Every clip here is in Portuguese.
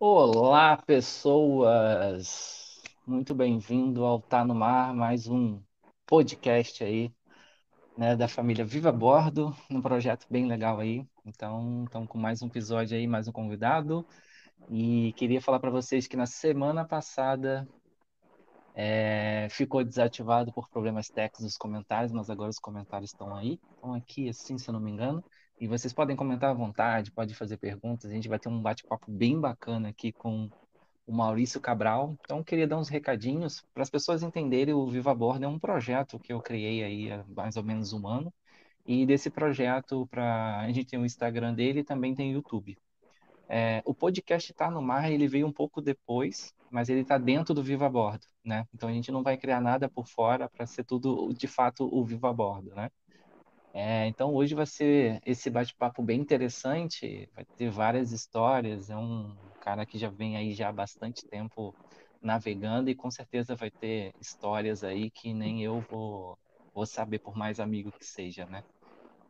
Olá, pessoas! Muito bem-vindo ao Tá no Mar, mais um podcast aí, né, da família Viva Bordo, um projeto bem legal aí. Então, estamos com mais um episódio aí, mais um convidado. E queria falar para vocês que na semana passada é, ficou desativado por problemas técnicos os comentários, mas agora os comentários estão aí, estão aqui, assim, se eu não me engano. E vocês podem comentar à vontade, podem fazer perguntas. A gente vai ter um bate-papo bem bacana aqui com o Maurício Cabral. Então, queria dar uns recadinhos para as pessoas entenderem. O Viva Bordo é um projeto que eu criei aí há mais ou menos um ano. E desse projeto, para a gente tem o Instagram dele e também tem o YouTube. É, o podcast está no mar, ele veio um pouco depois, mas ele está dentro do Viva Bordo, né? Então a gente não vai criar nada por fora para ser tudo de fato o Viva Bordo, né? É, então hoje vai ser esse bate-papo bem interessante, vai ter várias histórias, é um cara que já vem aí já há bastante tempo navegando e com certeza vai ter histórias aí que nem eu vou, vou saber por mais amigo que seja, né?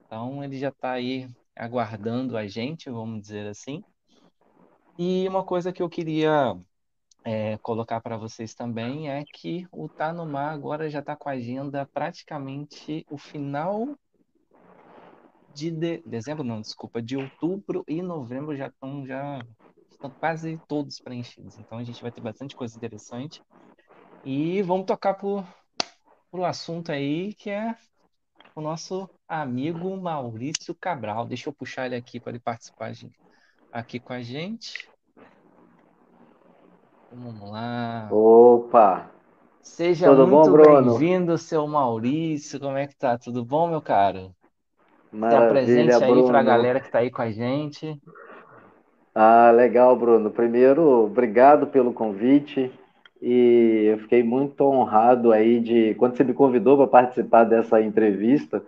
Então ele já está aí aguardando a gente, vamos dizer assim. E uma coisa que eu queria é, colocar para vocês também é que o Tá no Mar agora já está com a agenda praticamente o final de, de, dezembro, não, desculpa, de outubro e novembro já estão já estão quase todos preenchidos. Então a gente vai ter bastante coisa interessante. E vamos tocar pro, pro assunto aí que é o nosso amigo Maurício Cabral. Deixa eu puxar ele aqui para ele participar aqui com a gente. Vamos lá. Opa! Seja Tudo muito bem-vindo, seu Maurício. Como é que tá? Tudo bom, meu caro? Maravilha, Se apresente aí para a galera que está aí com a gente. Ah, legal, Bruno. Primeiro, obrigado pelo convite. E eu fiquei muito honrado aí de quando você me convidou para participar dessa entrevista.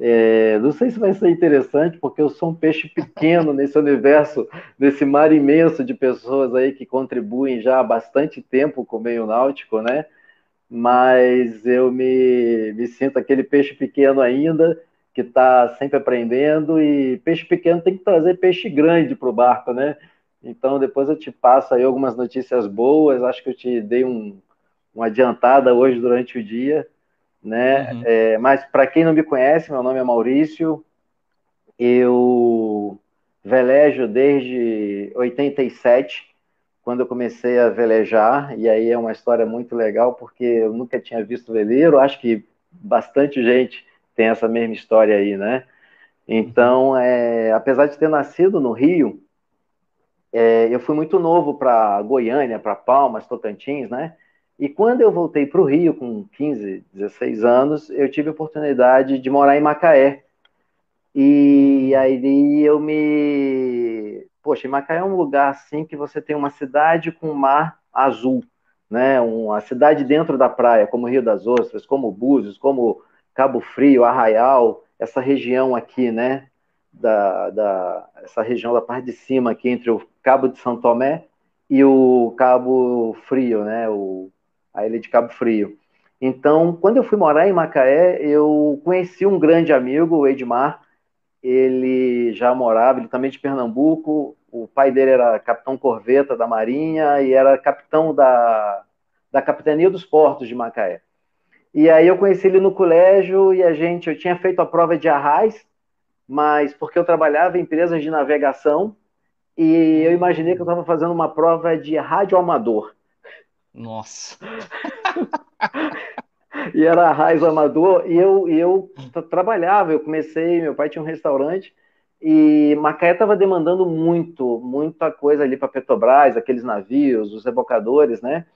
É, não sei se vai ser interessante, porque eu sou um peixe pequeno nesse universo, nesse mar imenso de pessoas aí que contribuem já há bastante tempo com o meio náutico, né? Mas eu me, me sinto aquele peixe pequeno ainda, que está sempre aprendendo, e peixe pequeno tem que trazer peixe grande para o barco, né? Então depois eu te passo aí algumas notícias boas, acho que eu te dei um, uma adiantada hoje durante o dia né? Uhum. É, mas para quem não me conhece, meu nome é Maurício, eu velejo desde 87, quando eu comecei a velejar, e aí é uma história muito legal, porque eu nunca tinha visto veleiro, acho que bastante gente tem essa mesma história aí, né? Então, é, apesar de ter nascido no Rio, é, eu fui muito novo para Goiânia, para Palmas, Tocantins, né? E quando eu voltei para o Rio, com 15, 16 anos, eu tive a oportunidade de morar em Macaé. E aí eu me. Poxa, Macaé é um lugar assim que você tem uma cidade com mar azul, né? Uma cidade dentro da praia, como Rio das Ostras, como Búzios, como Cabo Frio, Arraial, essa região aqui, né? Da, da, essa região da parte de cima aqui entre o Cabo de São Tomé e o Cabo Frio, né? O a ilha de Cabo Frio. Então, quando eu fui morar em Macaé, eu conheci um grande amigo, o Edmar. Ele já morava, ele também de Pernambuco. O pai dele era capitão corveta da Marinha e era capitão da, da Capitania dos Portos de Macaé. E aí eu conheci ele no colégio e a gente, eu tinha feito a prova de arraiz, mas porque eu trabalhava em empresas de navegação e eu imaginei que eu estava fazendo uma prova de rádio amador. Nossa. e era raiz amador, e eu, e eu trabalhava, eu comecei, meu pai tinha um restaurante, e Macaé estava demandando muito, muita coisa ali para Petrobras, aqueles navios, os rebocadores, né?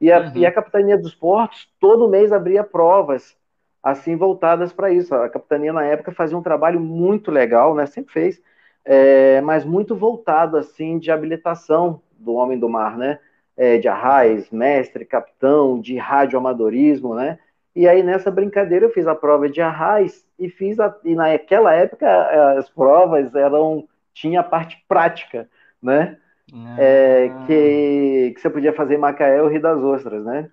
E a, uhum. e a Capitania dos Portos todo mês abria provas assim voltadas para isso. A capitania na época fazia um trabalho muito legal, né? Sempre fez, é, mas muito voltado assim de habilitação do homem do mar, né? é, de arraiz, mestre, capitão, de radioamadorismo, né? E aí nessa brincadeira eu fiz a prova de arraiz e fiz a, e naquela época as provas eram tinha a parte prática, né? Ah. É, que, que você podia fazer em Macaé ou Rio das Ostras, né?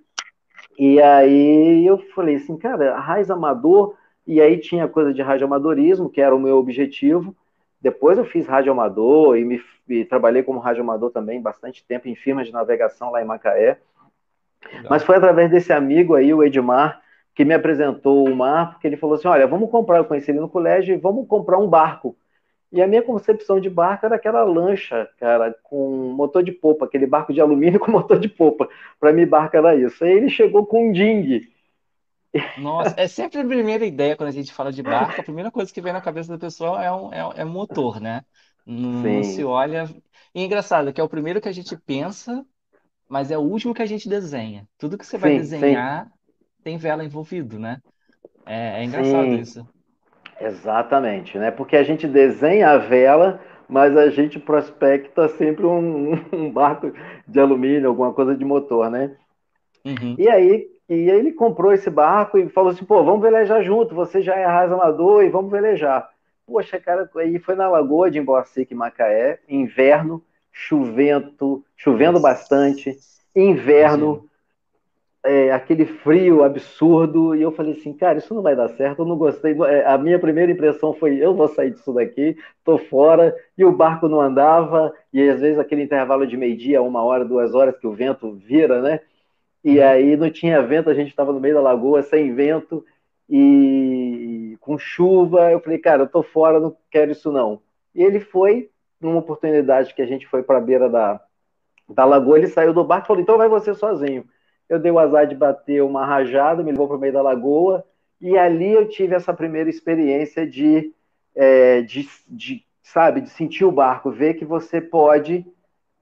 E aí eu falei assim, cara, arraiz amador, e aí tinha coisa de radioamadorismo, que era o meu objetivo, Depois eu fiz rádio amador e, me, e trabalhei como rádio amador também bastante tempo em firmas de navegação lá em Macaé. Legal. Mas foi através desse amigo aí, o Edmar, que me apresentou o mar, porque ele falou assim: olha, vamos comprar, eu conheci ele no colégio, e vamos comprar um barco. E a minha concepção de barco era aquela lancha, cara, com motor de popa, aquele barco de alumínio com motor de popa. Para mim, barco era isso. Aí ele chegou com um ding. Nossa, é sempre a primeira ideia quando a gente fala de barco, a primeira coisa que vem na cabeça da pessoa é um, é, é motor, né? Não, não se olha. E é engraçado que é o primeiro que a gente pensa, mas é o último que a gente desenha. Tudo que você vai sim, desenhar sim. tem vela envolvido, né? É, é engraçado sim. isso. Exatamente, né? Porque a gente desenha a vela, mas a gente prospecta sempre um, um barco de alumínio, alguma coisa de motor, né? Uhum. E aí, e aí ele comprou esse barco e falou assim, pô, vamos velejar junto, você já é amador e vamos velejar. Poxa, cara, aí foi na lagoa de Emboacique, Macaé, inverno, chovendo, chovendo bastante, inverno, é, aquele frio absurdo, e eu falei assim, cara, isso não vai dar certo, eu não gostei. É, a minha primeira impressão foi, eu vou sair disso daqui, tô fora, e o barco não andava, e às vezes aquele intervalo de meio-dia, uma hora, duas horas que o vento vira, né? E uhum. aí não tinha vento, a gente estava no meio da lagoa, sem vento, e com chuva, eu falei, cara, eu tô fora, não quero isso não. E ele foi, numa oportunidade que a gente foi para a beira da, da lagoa, ele saiu do barco e falou, então vai você sozinho eu dei o azar de bater uma rajada, me levou para o meio da lagoa, e ali eu tive essa primeira experiência de, é, de, de, sabe, de sentir o barco, ver que você pode,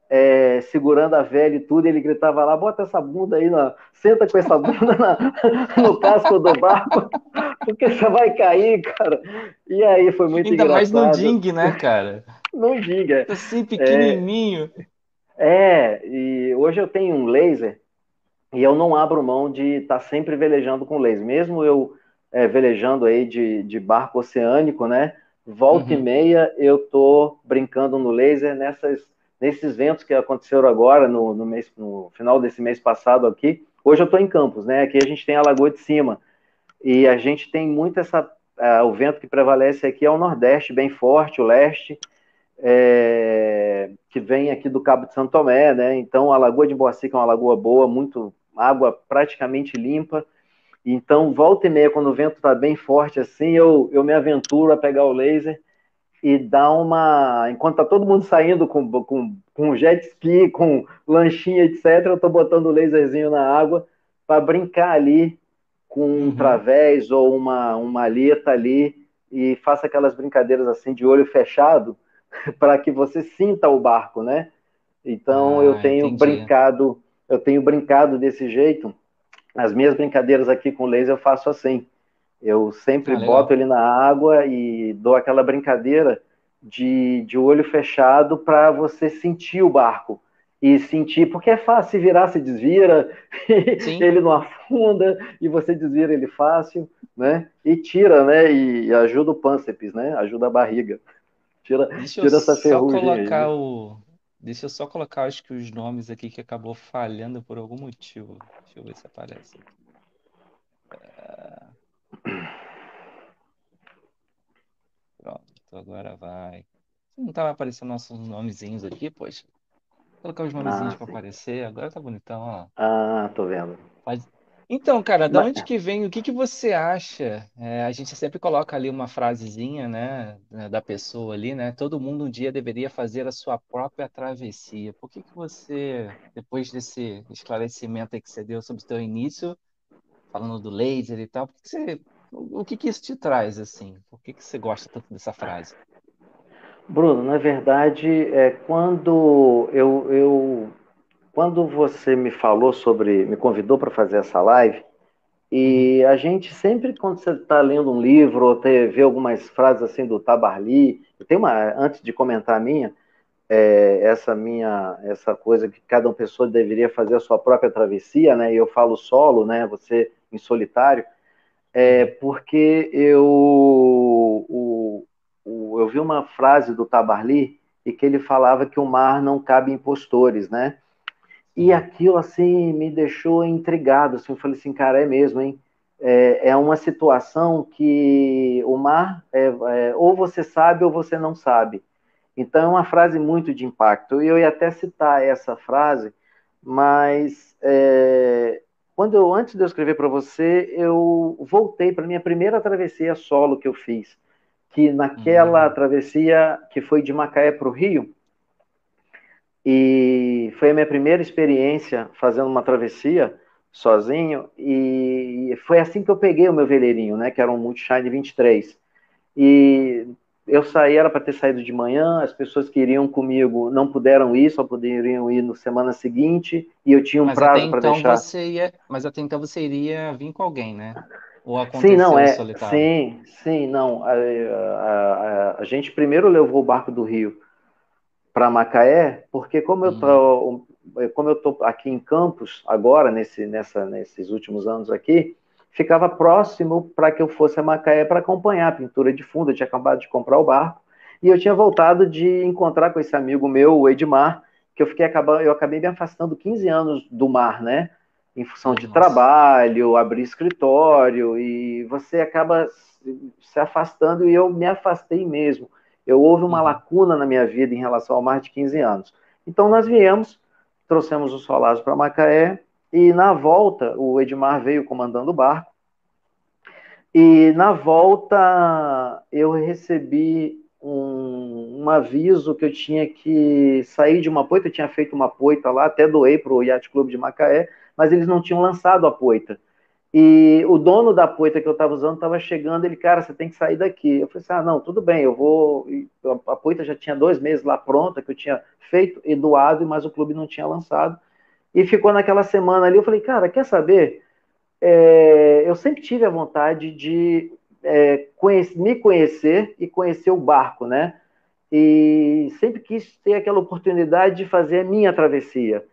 é, segurando a velha e tudo, ele gritava lá, bota essa bunda aí, na, senta com essa bunda na, no casco do barco, porque você vai cair, cara. E aí foi muito Ainda engraçado. Ainda mais no ding, né, cara? no ding, é. Assim, pequenininho. É, é, e hoje eu tenho um laser e eu não abro mão de estar tá sempre velejando com laser. Mesmo eu é, velejando aí de, de barco oceânico, né? Volta uhum. e meia eu tô brincando no laser nessas, nesses ventos que aconteceram agora, no, no, mês, no final desse mês passado aqui. Hoje eu estou em Campos, né? Aqui a gente tem a Lagoa de Cima. E a gente tem muito essa. Uh, o vento que prevalece aqui é o Nordeste, bem forte, o leste é, que vem aqui do Cabo de Santo Tomé, né? Então a Lagoa de Boacica é uma lagoa boa, muito água praticamente limpa. Então, volta e meia, quando o vento está bem forte assim, eu, eu me aventuro a pegar o laser e dar uma. Enquanto tá todo mundo saindo com, com, com jet ski, com lanchinha, etc., eu estou botando o laserzinho na água para brincar ali com um uhum. través ou uma, uma aleta ali e faça aquelas brincadeiras assim de olho fechado para que você sinta o barco, né? Então ah, eu tenho entendi. brincado, eu tenho brincado desse jeito. As minhas brincadeiras aqui com laser eu faço assim. Eu sempre ah, boto ele na água e dou aquela brincadeira de, de olho fechado para você sentir o barco e sentir, porque é fácil, se virar, se desvira, ele não afunda, e você desvira ele fácil, né? E tira, né? E ajuda o pânceps, né? Ajuda a barriga. Tira, Deixa tira essa ferrugem colocar aí. o. Deixa eu só colocar, acho que os nomes aqui que acabou falhando por algum motivo. Deixa eu ver se aparece. É... Pronto, agora vai. Não estava aparecendo nossos nomezinhos aqui, poxa. Vou colocar os nomezinhos ah, para aparecer. Agora tá bonitão, ó. Ah, tô vendo. Pode, então, cara, da onde que vem? O que que você acha? É, a gente sempre coloca ali uma frasezinha, né, da pessoa ali, né? Todo mundo um dia deveria fazer a sua própria travessia. Por que que você, depois desse esclarecimento aí que você deu sobre o seu início, falando do laser e tal, por que que você, o que que isso te traz assim? Por que que você gosta tanto dessa frase? Bruno, na verdade, é quando eu, eu quando você me falou sobre, me convidou para fazer essa live, e a gente sempre, quando você está lendo um livro ou te, vê algumas frases assim do Tabarly, tem uma, antes de comentar a minha, é, essa minha, essa coisa que cada pessoa deveria fazer a sua própria travessia, né? E eu falo solo, né? Você em solitário, é porque eu, o, o, eu vi uma frase do Tabarly e que ele falava que o mar não cabe impostores, né? E aquilo, assim, me deixou intrigado, assim, eu falei assim, cara, é mesmo, hein? é, é uma situação que o mar, é, é, ou você sabe ou você não sabe. Então, é uma frase muito de impacto. Eu ia até citar essa frase, mas é, quando eu, antes de eu escrever para você, eu voltei para minha primeira travessia solo que eu fiz, que naquela uhum. travessia que foi de Macaé para o Rio, e foi a minha primeira experiência fazendo uma travessia sozinho, e foi assim que eu peguei o meu veleirinho, né, que era um Multishine 23. E eu saí, era para ter saído de manhã, as pessoas que iriam comigo não puderam ir, só poderiam ir no semana seguinte, e eu tinha um mas prazo para então deixar. Você ia, mas até então você iria vir com alguém, né? Ou aconteceu sim, não, é, solitário? Sim, sim, não. A, a, a, a gente primeiro levou o barco do Rio para Macaé, porque como eu tô, uhum. como eu tô aqui em Campos agora nesse, nessa, nesses últimos anos aqui, ficava próximo para que eu fosse a Macaé para acompanhar a pintura de fundo. Eu tinha acabado de comprar o barco e eu tinha voltado de encontrar com esse amigo meu, o Edmar, que eu fiquei acabando, eu acabei me afastando 15 anos do mar, né? Em função de Nossa. trabalho, abrir escritório e você acaba se afastando e eu me afastei mesmo. Eu houve uma uhum. lacuna na minha vida em relação ao mar de 15 anos. Então nós viemos, trouxemos o Solazo para Macaé e na volta, o Edmar veio comandando o barco. E na volta, eu recebi um, um, aviso que eu tinha que sair de uma poita. Eu tinha feito uma poita lá, até doei para o Yacht Clube de Macaé, mas eles não tinham lançado a poita. E o dono da poita que eu estava usando estava chegando, ele, cara, você tem que sair daqui. Eu falei assim, ah, não, tudo bem, eu vou. A poita já tinha dois meses lá pronta, que eu tinha feito e doado, mas o clube não tinha lançado e ficou naquela semana ali. Eu falei, cara, quer saber? É, eu sempre tive a vontade de é, conhecer, me conhecer e conhecer o barco, né? E sempre quis ter aquela oportunidade de fazer a minha travessia,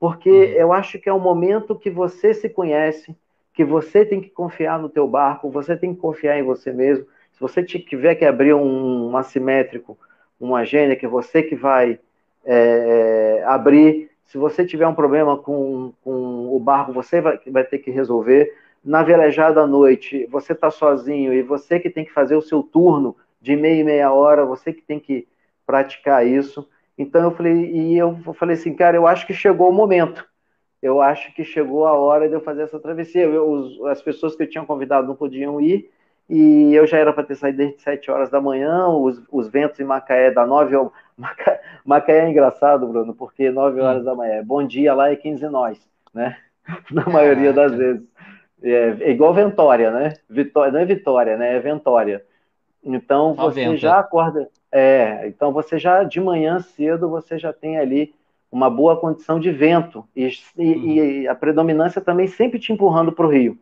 porque uhum. eu acho que é um momento que você se conhece, que você tem que confiar no teu barco, você tem que confiar em você mesmo. Se você tiver que abrir um, um assimétrico, uma gênia, que é você que vai é, abrir, se você tiver um problema com, com o barco, você vai, vai ter que resolver. Na velejada à noite, você está sozinho e você que tem que fazer o seu turno de meia e meia hora, você que tem que praticar isso. Então eu falei, e eu falei assim, cara, eu acho que chegou o momento. Eu acho que chegou a hora de eu fazer essa travessia. Eu, os, as pessoas que eu tinha convidado não podiam ir, e eu já era para ter saído desde 7 horas da manhã, os, os ventos em Macaé da 9 ao... Macaé, Macaé é engraçado, Bruno, porque 9 horas da manhã, bom dia lá é 15 nós, né? Na maioria das vezes. É, é, igual Ventória, né? Vitória, não é Vitória, né? É Ventória. Então você já acorda, é, então você já de manhã cedo você já tem ali uma boa condição de vento e, uhum. e a predominância também sempre te empurrando para o rio.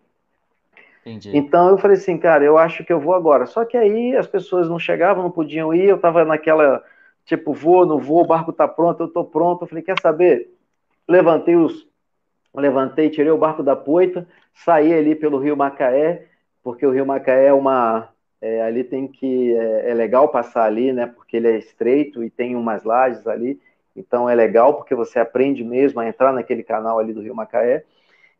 Entendi. Então eu falei assim, cara, eu acho que eu vou agora. Só que aí as pessoas não chegavam, não podiam ir, eu tava naquela, tipo, vou, não vou, o barco tá pronto, eu tô pronto. Eu falei, quer saber? Levantei os. Levantei, tirei o barco da poita, saí ali pelo Rio Macaé, porque o Rio Macaé é uma. É, ali tem que. É, é legal passar ali, né? Porque ele é estreito e tem umas lajes ali. Então é legal porque você aprende mesmo a entrar naquele canal ali do Rio Macaé.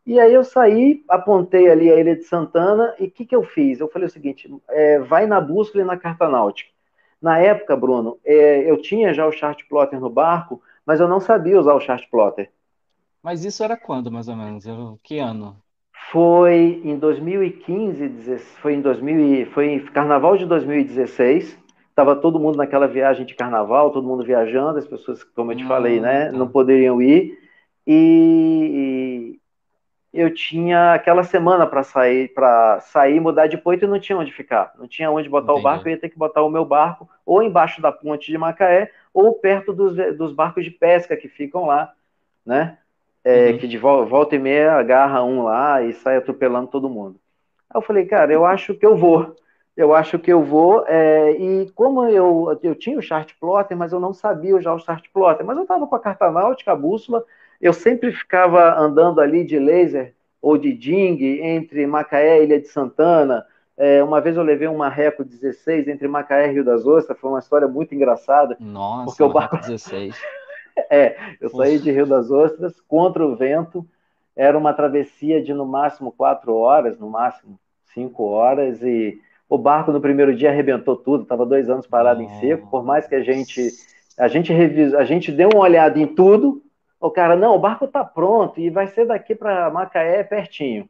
E aí eu saí, apontei ali a Ilha de Santana e o que, que eu fiz? Eu falei o seguinte, é, vai na bússola e na carta náutica. Na época, Bruno, é, eu tinha já o chart plotter no barco, mas eu não sabia usar o chart plotter. Mas isso era quando, mais ou menos? Que ano? Foi em 2015, foi em 2000, foi em carnaval de 2016. Estava todo mundo naquela viagem de carnaval, todo mundo viajando, as pessoas, como eu te falei, né, tá. não poderiam ir. E, eu tinha aquela semana para sair, para sair, mudar de ponto e não tinha onde ficar. Não tinha onde botar Entendi. o barco, eu ia ter que botar o meu barco ou embaixo da ponte de Macaé ou perto dos, dos barcos de pesca que ficam lá, né? É, uhum. Que de volta, volta e meia agarra um lá e sai atropelando todo mundo. Aí eu falei, cara, eu acho que eu vou. Eu acho que eu vou. É, e como eu, eu tinha o chart plotter, mas eu não sabia já o chart plotter, mas eu estava com a carta náutica, a bússola, eu sempre ficava andando ali de laser ou de ding entre Macaé e Ilha de Santana. É, uma vez eu levei uma Reco 16 entre Macaé e Rio das Ostras, foi uma história muito engraçada. Nossa, porque o barco 16. é, eu saí de Rio das Ostras contra o vento era uma travessia de no máximo quatro horas, no máximo cinco horas, e o barco no primeiro dia arrebentou tudo, estava dois anos parado em seco, por mais que a gente a gente revisa, a gente deu uma olhada em tudo, o cara, não, o barco está pronto e vai ser daqui para Macaé pertinho.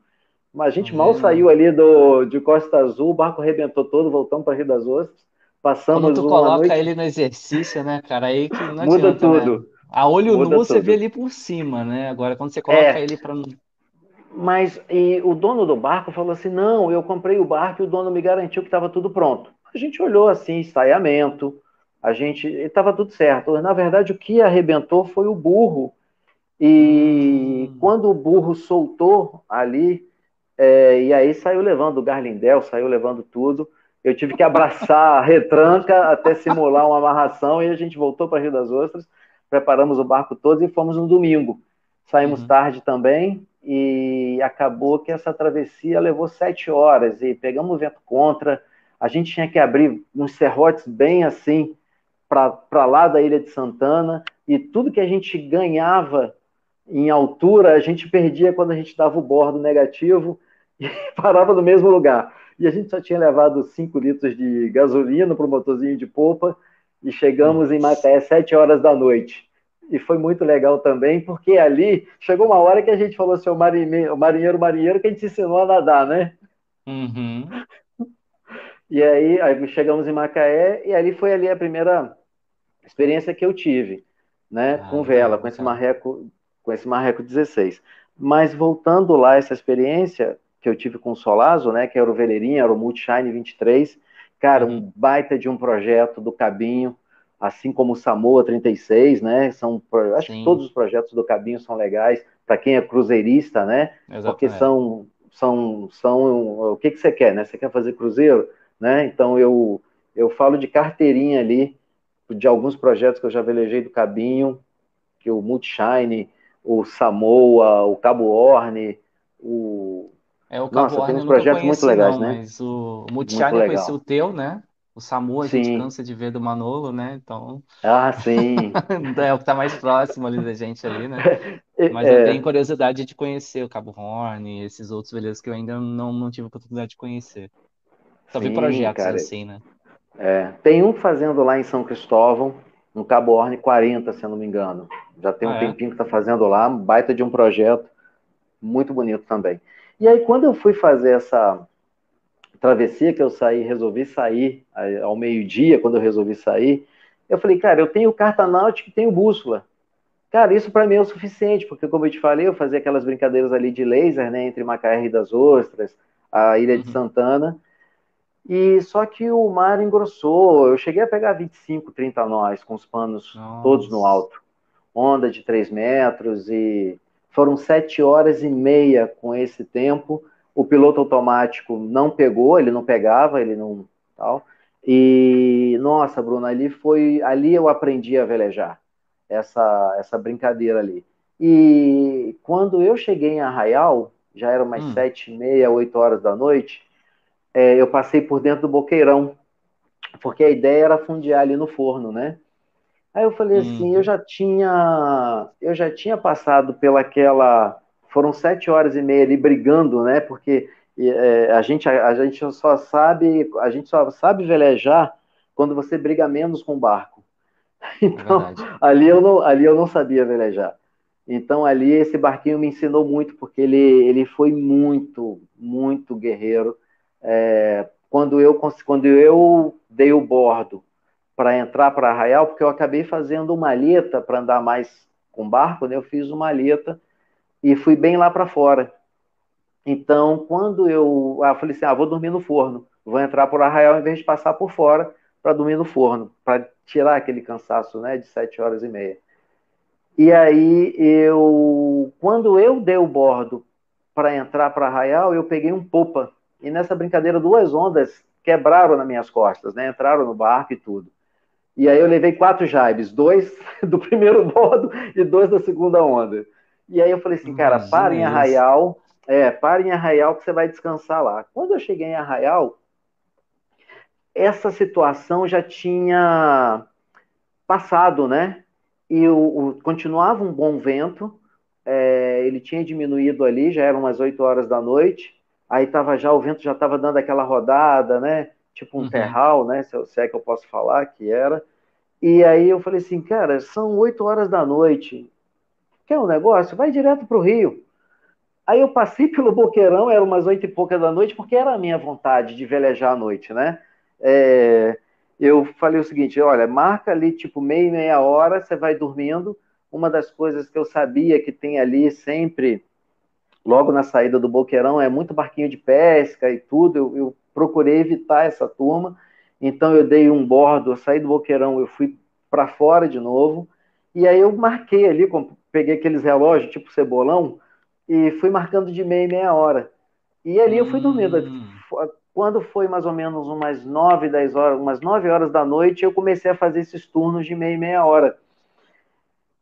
Mas a gente mal saiu ali do, de Costa Azul, o barco arrebentou todo, voltamos para Rio das Ostras, passamos Quando tu coloca noite... ele no exercício, né, cara, aí que não Muda adianta, né? tudo. Né? A olho Muda nu você vê ali por cima, né? Agora quando você coloca é. ele para mas e o dono do barco falou assim: não, eu comprei o barco e o dono me garantiu que estava tudo pronto. A gente olhou assim, ensaiamento, a gente estava tudo certo. Na verdade, o que arrebentou foi o burro. E hum. quando o burro soltou ali, é, e aí saiu levando o Garlindel, saiu levando tudo. Eu tive que abraçar a retranca até simular uma amarração e a gente voltou para Rio das Ostras, preparamos o barco todo e fomos no domingo. Saímos uhum. tarde também e acabou que essa travessia levou sete horas e pegamos o vento contra. A gente tinha que abrir uns serrotes bem assim para lá da Ilha de Santana e tudo que a gente ganhava em altura a gente perdia quando a gente dava o bordo negativo e parava no mesmo lugar. E a gente só tinha levado 5 litros de gasolina para o motorzinho de polpa e chegamos em Macaé sete horas da noite e foi muito legal também, porque ali chegou uma hora que a gente falou assim, o marinheiro, o marinheiro, marinheiro que a gente ensinou a nadar, né? Uhum. E aí, aí chegamos em Macaé e ali foi ali a primeira experiência que eu tive, né, ah, com vela, com esse marreco, com esse marreco 16. Mas voltando lá essa experiência que eu tive com o Solazo, né, que era o veleirinho, era o Multishine 23, cara, uhum. um baita de um projeto do Cabinho, assim como o Samoa 36, né? São, acho Sim. que todos os projetos do Cabinho são legais para quem é cruzeirista, né? Exatamente. Porque são, são, são, o que que você quer, né? Você quer fazer cruzeiro, né? Então eu eu falo de carteirinha ali de alguns projetos que eu já velejei do Cabinho, que o Multishine, o Samoa, o Cabo Horn, o é, o Cabo Nossa, tem uns projetos conheci, muito legais, não, né? Mas o Multishine eu conheci o teu, né? O Samu a sim. gente cansa de ver do Manolo, né? Então. Ah, sim. é o que está mais próximo ali da gente ali, né? Mas é. eu tenho curiosidade de conhecer o Cabo Horn e esses outros veleiros que eu ainda não, não tive oportunidade de conhecer. Só vi projetos cara. assim, né? É. Tem um fazendo lá em São Cristóvão, no Cabo Horn 40, se eu não me engano. Já tem um ah, é? tempinho que está fazendo lá, baita de um projeto, muito bonito também. E aí, quando eu fui fazer essa travessia que eu saí, resolvi sair ao meio-dia, quando eu resolvi sair, eu falei, cara, eu tenho carta náutica e tenho bússola. Cara, isso para mim é o suficiente, porque como eu te falei, eu fazia aquelas brincadeiras ali de laser, né, entre Macaé e das Ostras, a Ilha de uhum. Santana, e só que o mar engrossou, eu cheguei a pegar 25, 30 nós, com os panos Nossa. todos no alto, onda de 3 metros, e foram sete horas e meia com esse tempo, o piloto automático não pegou, ele não pegava, ele não tal. E nossa, Bruno, ali foi, ali eu aprendi a velejar. Essa essa brincadeira ali. E quando eu cheguei em Arraial, já eram mais hum. sete e meia, oito horas da noite, é, eu passei por dentro do boqueirão, porque a ideia era fundear ali no forno, né? Aí eu falei assim, eu já tinha, eu já tinha passado pelaquela foram sete horas e meia ali brigando, né? Porque é, a, gente, a, a, gente só sabe, a gente só sabe velejar quando você briga menos com o barco. Então, é ali, eu não, ali eu não sabia velejar. Então, ali esse barquinho me ensinou muito, porque ele, ele foi muito, muito guerreiro. É, quando, eu, quando eu dei o bordo para entrar para Arraial, porque eu acabei fazendo uma maleta para andar mais com barco, né? eu fiz uma maleta e fui bem lá para fora. Então, quando eu, ah, falei assim, ah, vou dormir no forno, vou entrar por Arraial em vez de passar por fora para dormir no forno, para tirar aquele cansaço, né, de sete horas e meia. E aí eu, quando eu dei o bordo para entrar para Arraial, eu peguei um popa e nessa brincadeira duas ondas quebraram nas minhas costas, né, entraram no barco e tudo. E aí eu levei quatro jibes, dois do primeiro bordo e dois da segunda onda. E aí eu falei assim, cara, para em Arraial, é, para em Arraial que você vai descansar lá. Quando eu cheguei em Arraial, essa situação já tinha passado, né? E o, o continuava um bom vento, é, ele tinha diminuído ali, já eram umas 8 horas da noite, aí tava já, o vento já estava dando aquela rodada, né? Tipo um uhum. terral, né? Se, se é que eu posso falar que era. E aí eu falei assim, cara, são 8 horas da noite. Quer um negócio? Vai direto para o Rio. Aí eu passei pelo Boqueirão, era umas oito e poucas da noite, porque era a minha vontade de velejar à noite, né? É, eu falei o seguinte: olha, marca ali tipo meia, meia hora, você vai dormindo. Uma das coisas que eu sabia que tem ali sempre, logo na saída do Boqueirão, é muito barquinho de pesca e tudo. Eu, eu procurei evitar essa turma, então eu dei um bordo, eu saí do Boqueirão, eu fui para fora de novo, e aí eu marquei ali, peguei aqueles relógios tipo cebolão e fui marcando de meia, meia hora. E ali eu fui dormindo. Hum. Quando foi mais ou menos umas 9, 10 horas, umas 9 horas da noite, eu comecei a fazer esses turnos de meia e meia hora.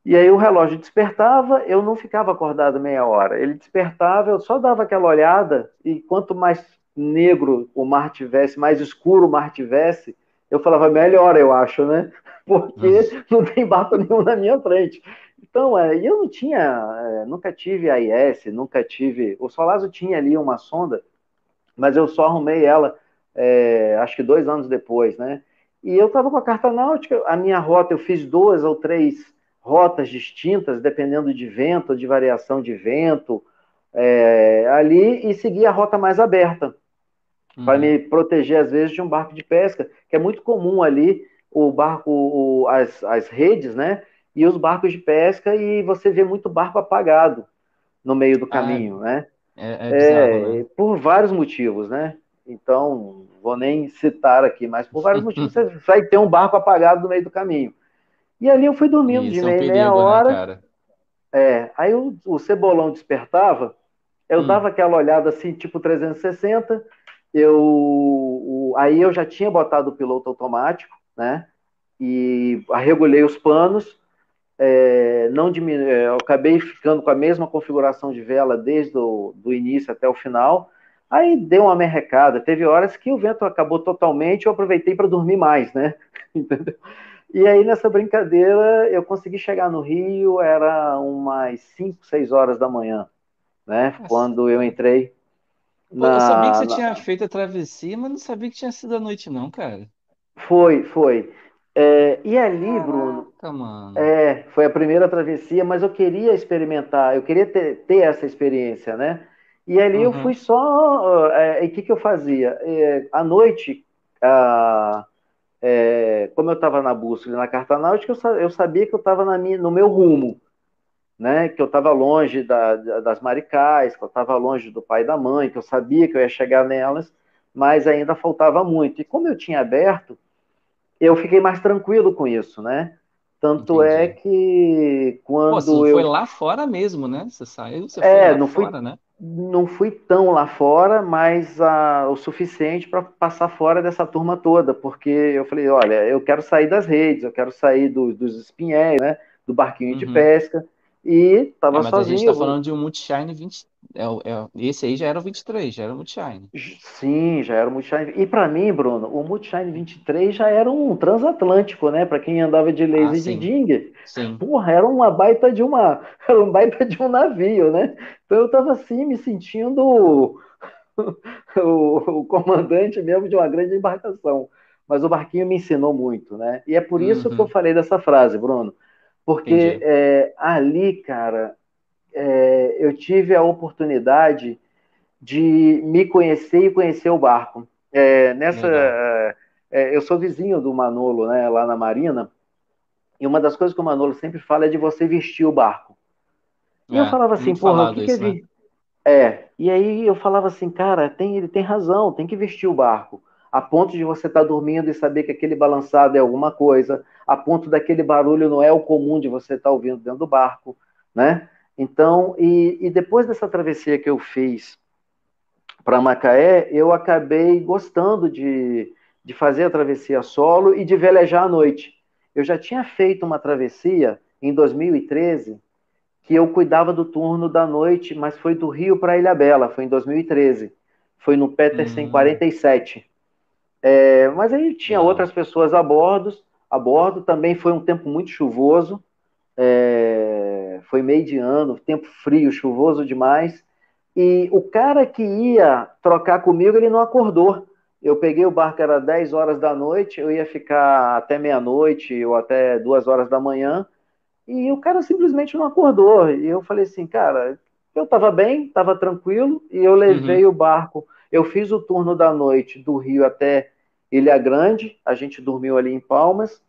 E aí o relógio despertava, eu não ficava acordado meia hora. Ele despertava, eu só dava aquela olhada, e quanto mais negro o mar tivesse, mais escuro o mar tivesse, eu falava, melhor, eu acho, né? Porque não tem barco nenhum na minha frente. Então, é, eu não tinha, é, nunca tive AIS, nunca tive. O Solazo tinha ali uma sonda mas eu só arrumei ela, é, acho que dois anos depois, né? E eu estava com a carta náutica, a minha rota, eu fiz duas ou três rotas distintas, dependendo de vento, de variação de vento, é, ali, e segui a rota mais aberta, uhum. para me proteger, às vezes, de um barco de pesca, que é muito comum ali, o barco, o, as, as redes, né? E os barcos de pesca, e você vê muito barco apagado no meio do ah, caminho, ah, né? É, é, bizarro, é né? por vários motivos, né? Então, vou nem citar aqui, mas por vários motivos você vai ter um barco apagado no meio do caminho. E ali eu fui dormindo Isso de meia, é um meia né, hora. Né, é, aí o, o cebolão despertava, eu hum. dava aquela olhada assim, tipo 360, eu, o, aí eu já tinha botado o piloto automático, né? E regulei os panos, é, não diminu... É, eu acabei ficando com a mesma configuração de vela desde o do início até o final. Aí deu uma merrecada. Teve horas que o vento acabou totalmente, eu aproveitei para dormir mais, né? Entendeu? E aí nessa brincadeira eu consegui chegar no Rio, era umas 5, 6 horas da manhã, né? Nossa. Quando eu entrei. Na... eu sabia que você na... tinha feito a travessia, mas não sabia que tinha sido à noite, não, cara. Foi, foi. É, e ali, Caraca, Bruno, mano. É, foi a primeira travessia, mas eu queria experimentar, eu queria ter, ter essa experiência, né? E ali uhum. eu fui só. É, e o que, que eu fazia? É, à noite, a, é, como eu estava na bússola e na carta náutica, eu, eu sabia que eu estava no meu rumo, né? Que eu estava longe da, das maricais, que eu estava longe do pai e da mãe, que eu sabia que eu ia chegar nelas, mas ainda faltava muito. E como eu tinha aberto, eu fiquei mais tranquilo com isso, né? Tanto Entendi. é que quando Pô, você eu... foi lá fora mesmo, né? Você saiu, você é, foi não fui, fora, né? Não fui tão lá fora, mas ah, o suficiente para passar fora dessa turma toda, porque eu falei, olha, eu quero sair das redes, eu quero sair do, dos espinhéis, né? Do barquinho uhum. de pesca, e tava é, mas sozinho. Mas a gente tá falando de um Multishine 20, é, é, esse aí já era o 23, já era o Multishine. Sim, já era o Multishine. E para mim, Bruno, o Multishine 23 já era um transatlântico, né? Para quem andava de laser ah, de ding. Sim. Porra, era uma baita de uma, era um baita de um navio, né? Então eu tava assim me sentindo o, o, o comandante mesmo de uma grande embarcação. Mas o barquinho me ensinou muito, né? E é por isso uhum. que eu falei dessa frase, Bruno. Porque é, ali, cara, é, eu tive a oportunidade de me conhecer e conhecer o barco. É, nessa, é, é, eu sou vizinho do Manolo, né, lá na Marina, e uma das coisas que o Manolo sempre fala é de você vestir o barco. E eu é, falava assim, porra, o que, isso, que é, né? é, e aí eu falava assim, cara, tem, ele tem razão, tem que vestir o barco a ponto de você estar tá dormindo e saber que aquele balançado é alguma coisa, a ponto daquele barulho não é o comum de você estar tá ouvindo dentro do barco, né? Então, e, e depois dessa travessia que eu fiz para Macaé, eu acabei gostando de, de fazer a travessia solo e de velejar à noite. Eu já tinha feito uma travessia em 2013 que eu cuidava do turno da noite, mas foi do Rio para Ilha Bela, foi em 2013. Foi no Petersen hum. 47. É, mas aí tinha outras pessoas a bordo, a bordo. Também foi um tempo muito chuvoso. É, foi meio de ano, tempo frio, chuvoso demais, e o cara que ia trocar comigo, ele não acordou. Eu peguei o barco, era 10 horas da noite, eu ia ficar até meia-noite ou até duas horas da manhã, e o cara simplesmente não acordou. E eu falei assim, cara, eu estava bem, estava tranquilo, e eu levei uhum. o barco. Eu fiz o turno da noite do Rio até Ilha Grande, a gente dormiu ali em Palmas.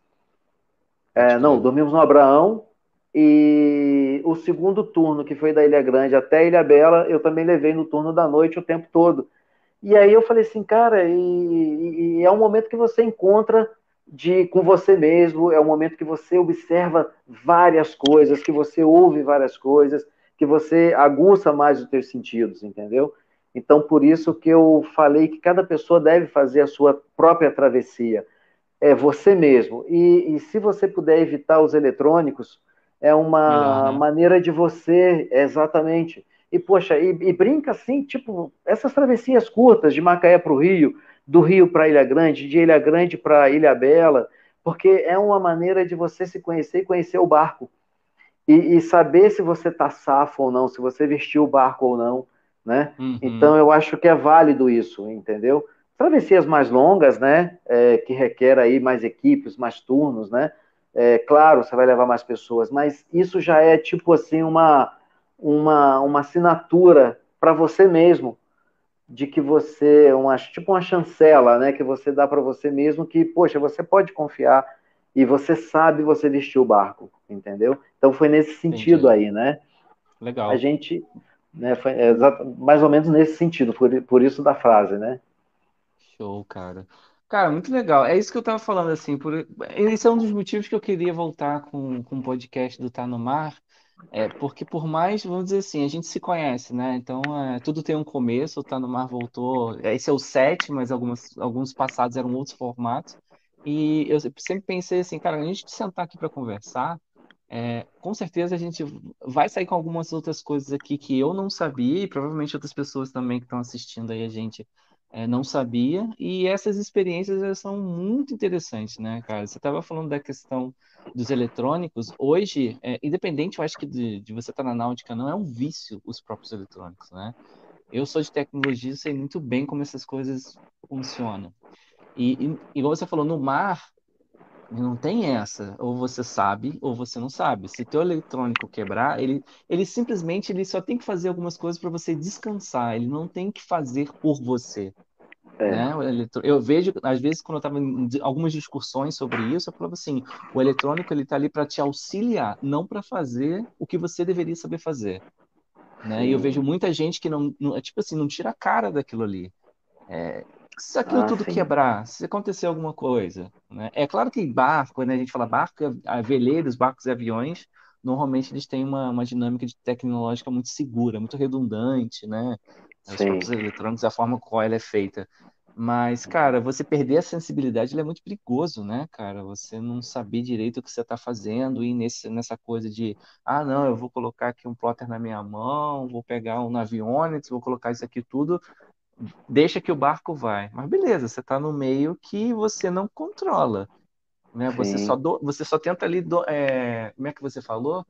É, não, dormimos no Abraão. E o segundo turno, que foi da Ilha Grande até Ilha Bela, eu também levei no turno da noite o tempo todo. E aí eu falei assim, cara, e, e é um momento que você encontra de com você mesmo, é um momento que você observa várias coisas, que você ouve várias coisas, que você aguça mais os teus sentidos, entendeu? Então, por isso que eu falei que cada pessoa deve fazer a sua própria travessia. É você mesmo. E, e se você puder evitar os eletrônicos, é uma né? maneira de você, exatamente. E, poxa, e, e, brinca assim, tipo, essas travessias curtas de Macaé para o Rio, do Rio para Ilha Grande, de Ilha Grande para Ilha Bela, porque é uma maneira de você se conhecer e conhecer o barco. E, e saber se você está safo ou não, se você vestiu o barco ou não, né? Uhum. Então eu acho que é válido isso, entendeu? Travessias mais longas, né? É, que requer aí mais equipes, mais turnos, né? É, claro, você vai levar mais pessoas, mas isso já é tipo assim uma uma, uma assinatura para você mesmo, de que você, uma, tipo uma chancela, né, que você dá para você mesmo, que, poxa, você pode confiar e você sabe você vestir o barco, entendeu? Então foi nesse sentido Entendi. aí, né? Legal. A gente, né, foi mais ou menos nesse sentido, por, por isso da frase, né? Show, cara. Cara, muito legal. É isso que eu tava falando, assim, por... esse é um dos motivos que eu queria voltar com, com o podcast do Tá no Mar, é, porque por mais, vamos dizer assim, a gente se conhece, né? Então, é, tudo tem um começo, o Tá no Mar voltou. Esse é o sete, mas algumas, alguns passados eram outros formatos. E eu sempre pensei assim, cara, a gente sentar aqui para conversar, é, com certeza a gente vai sair com algumas outras coisas aqui que eu não sabia, e provavelmente outras pessoas também que estão assistindo aí a gente é, não sabia, e essas experiências são muito interessantes, né, cara? Você estava falando da questão dos eletrônicos, hoje, é, independente, eu acho que de, de você estar tá na náutica, não é um vício os próprios eletrônicos, né? Eu sou de tecnologia, sei muito bem como essas coisas funcionam. E, e igual você falou, no mar, não tem essa, ou você sabe ou você não sabe. Se teu eletrônico quebrar, ele, ele simplesmente ele só tem que fazer algumas coisas para você descansar. Ele não tem que fazer por você. É. Né? Eu vejo, às vezes, quando eu estava em algumas discussões sobre isso, eu falava assim: o eletrônico ele está ali para te auxiliar, não para fazer o que você deveria saber fazer. Né? E eu vejo muita gente que não, não, tipo assim, não tira a cara daquilo ali. É, se aquilo ah, tudo sim. quebrar, se acontecer alguma coisa, né? É claro que barco, quando a gente fala barco, veleiros, barcos e aviões, normalmente eles têm uma, uma dinâmica de tecnológica muito segura, muito redundante, né? Os próprios eletrônicos, a forma qual ela é feita. Mas, cara, você perder a sensibilidade é muito perigoso, né, cara? Você não saber direito o que você está fazendo e nesse, nessa coisa de, ah, não, eu vou colocar aqui um plotter na minha mão, vou pegar um aviônics, vou colocar isso aqui tudo deixa que o barco vai. Mas beleza, você está no meio que você não controla. Né? Você, só do, você só tenta ali. Do, é, como é que você falou?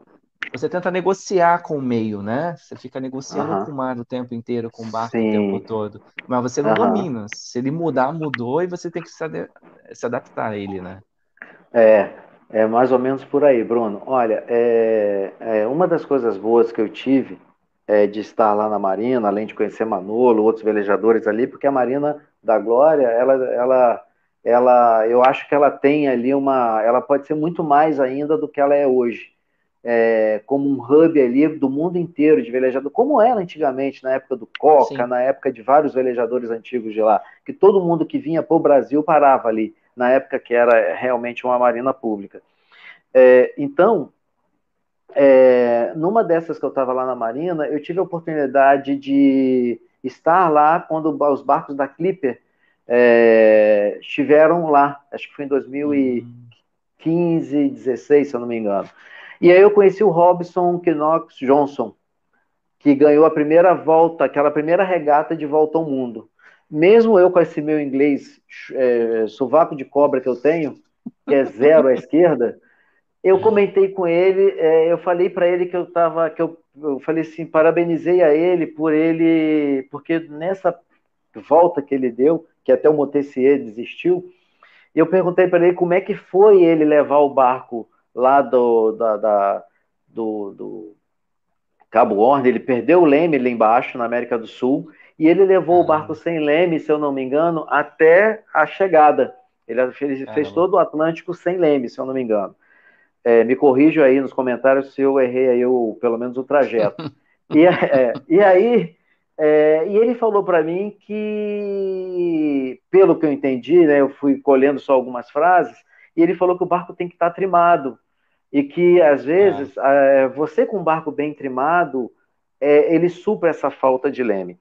Você tenta negociar com o meio, né? Você fica negociando uh -huh. com o mar o tempo inteiro, com o barco Sim. o tempo todo. Mas você não uh -huh. domina. Se ele mudar, mudou e você tem que se, ad se adaptar a ele, né? É, é mais ou menos por aí, Bruno. Olha, é, é, uma das coisas boas que eu tive é, de estar lá na Marina, além de conhecer Manolo, outros velejadores ali, porque a Marina da Glória, ela, ela, ela, eu acho que ela tem ali uma, ela pode ser muito mais ainda do que ela é hoje, é, como um hub ali do mundo inteiro de velejador, como era antigamente, na época do Coca, Sim. na época de vários velejadores antigos de lá, que todo mundo que vinha para o Brasil parava ali, na época que era realmente uma marina pública. É, então, é, numa dessas que eu estava lá na Marina, eu tive a oportunidade de estar lá quando os barcos da Clipper é, estiveram lá, acho que foi em 2015, 16, se eu não me engano. E aí eu conheci o Robson Knox Johnson, que ganhou a primeira volta, aquela primeira regata de volta ao mundo. Mesmo eu com esse meu inglês é, sovaco de cobra que eu tenho, que é zero à esquerda, eu comentei com ele, é, eu falei para ele que eu estava, que eu, eu falei assim, parabenizei a ele por ele, porque nessa volta que ele deu, que até o Motessier desistiu, eu perguntei para ele como é que foi ele levar o barco lá do, da, da do, do, Cabo Horn, ele perdeu o leme lá embaixo, na América do Sul, e ele levou o barco sem leme, se eu não me engano, até a chegada. Ele fez, fez todo o Atlântico sem leme, se eu não me engano. É, me corrijo aí nos comentários se eu errei aí o, pelo menos o trajeto. e, é, e aí, é, e ele falou para mim que, pelo que eu entendi, né, eu fui colhendo só algumas frases, e ele falou que o barco tem que estar tá trimado. E que, às vezes, é. você com um barco bem trimado, é, ele supra essa falta de leme.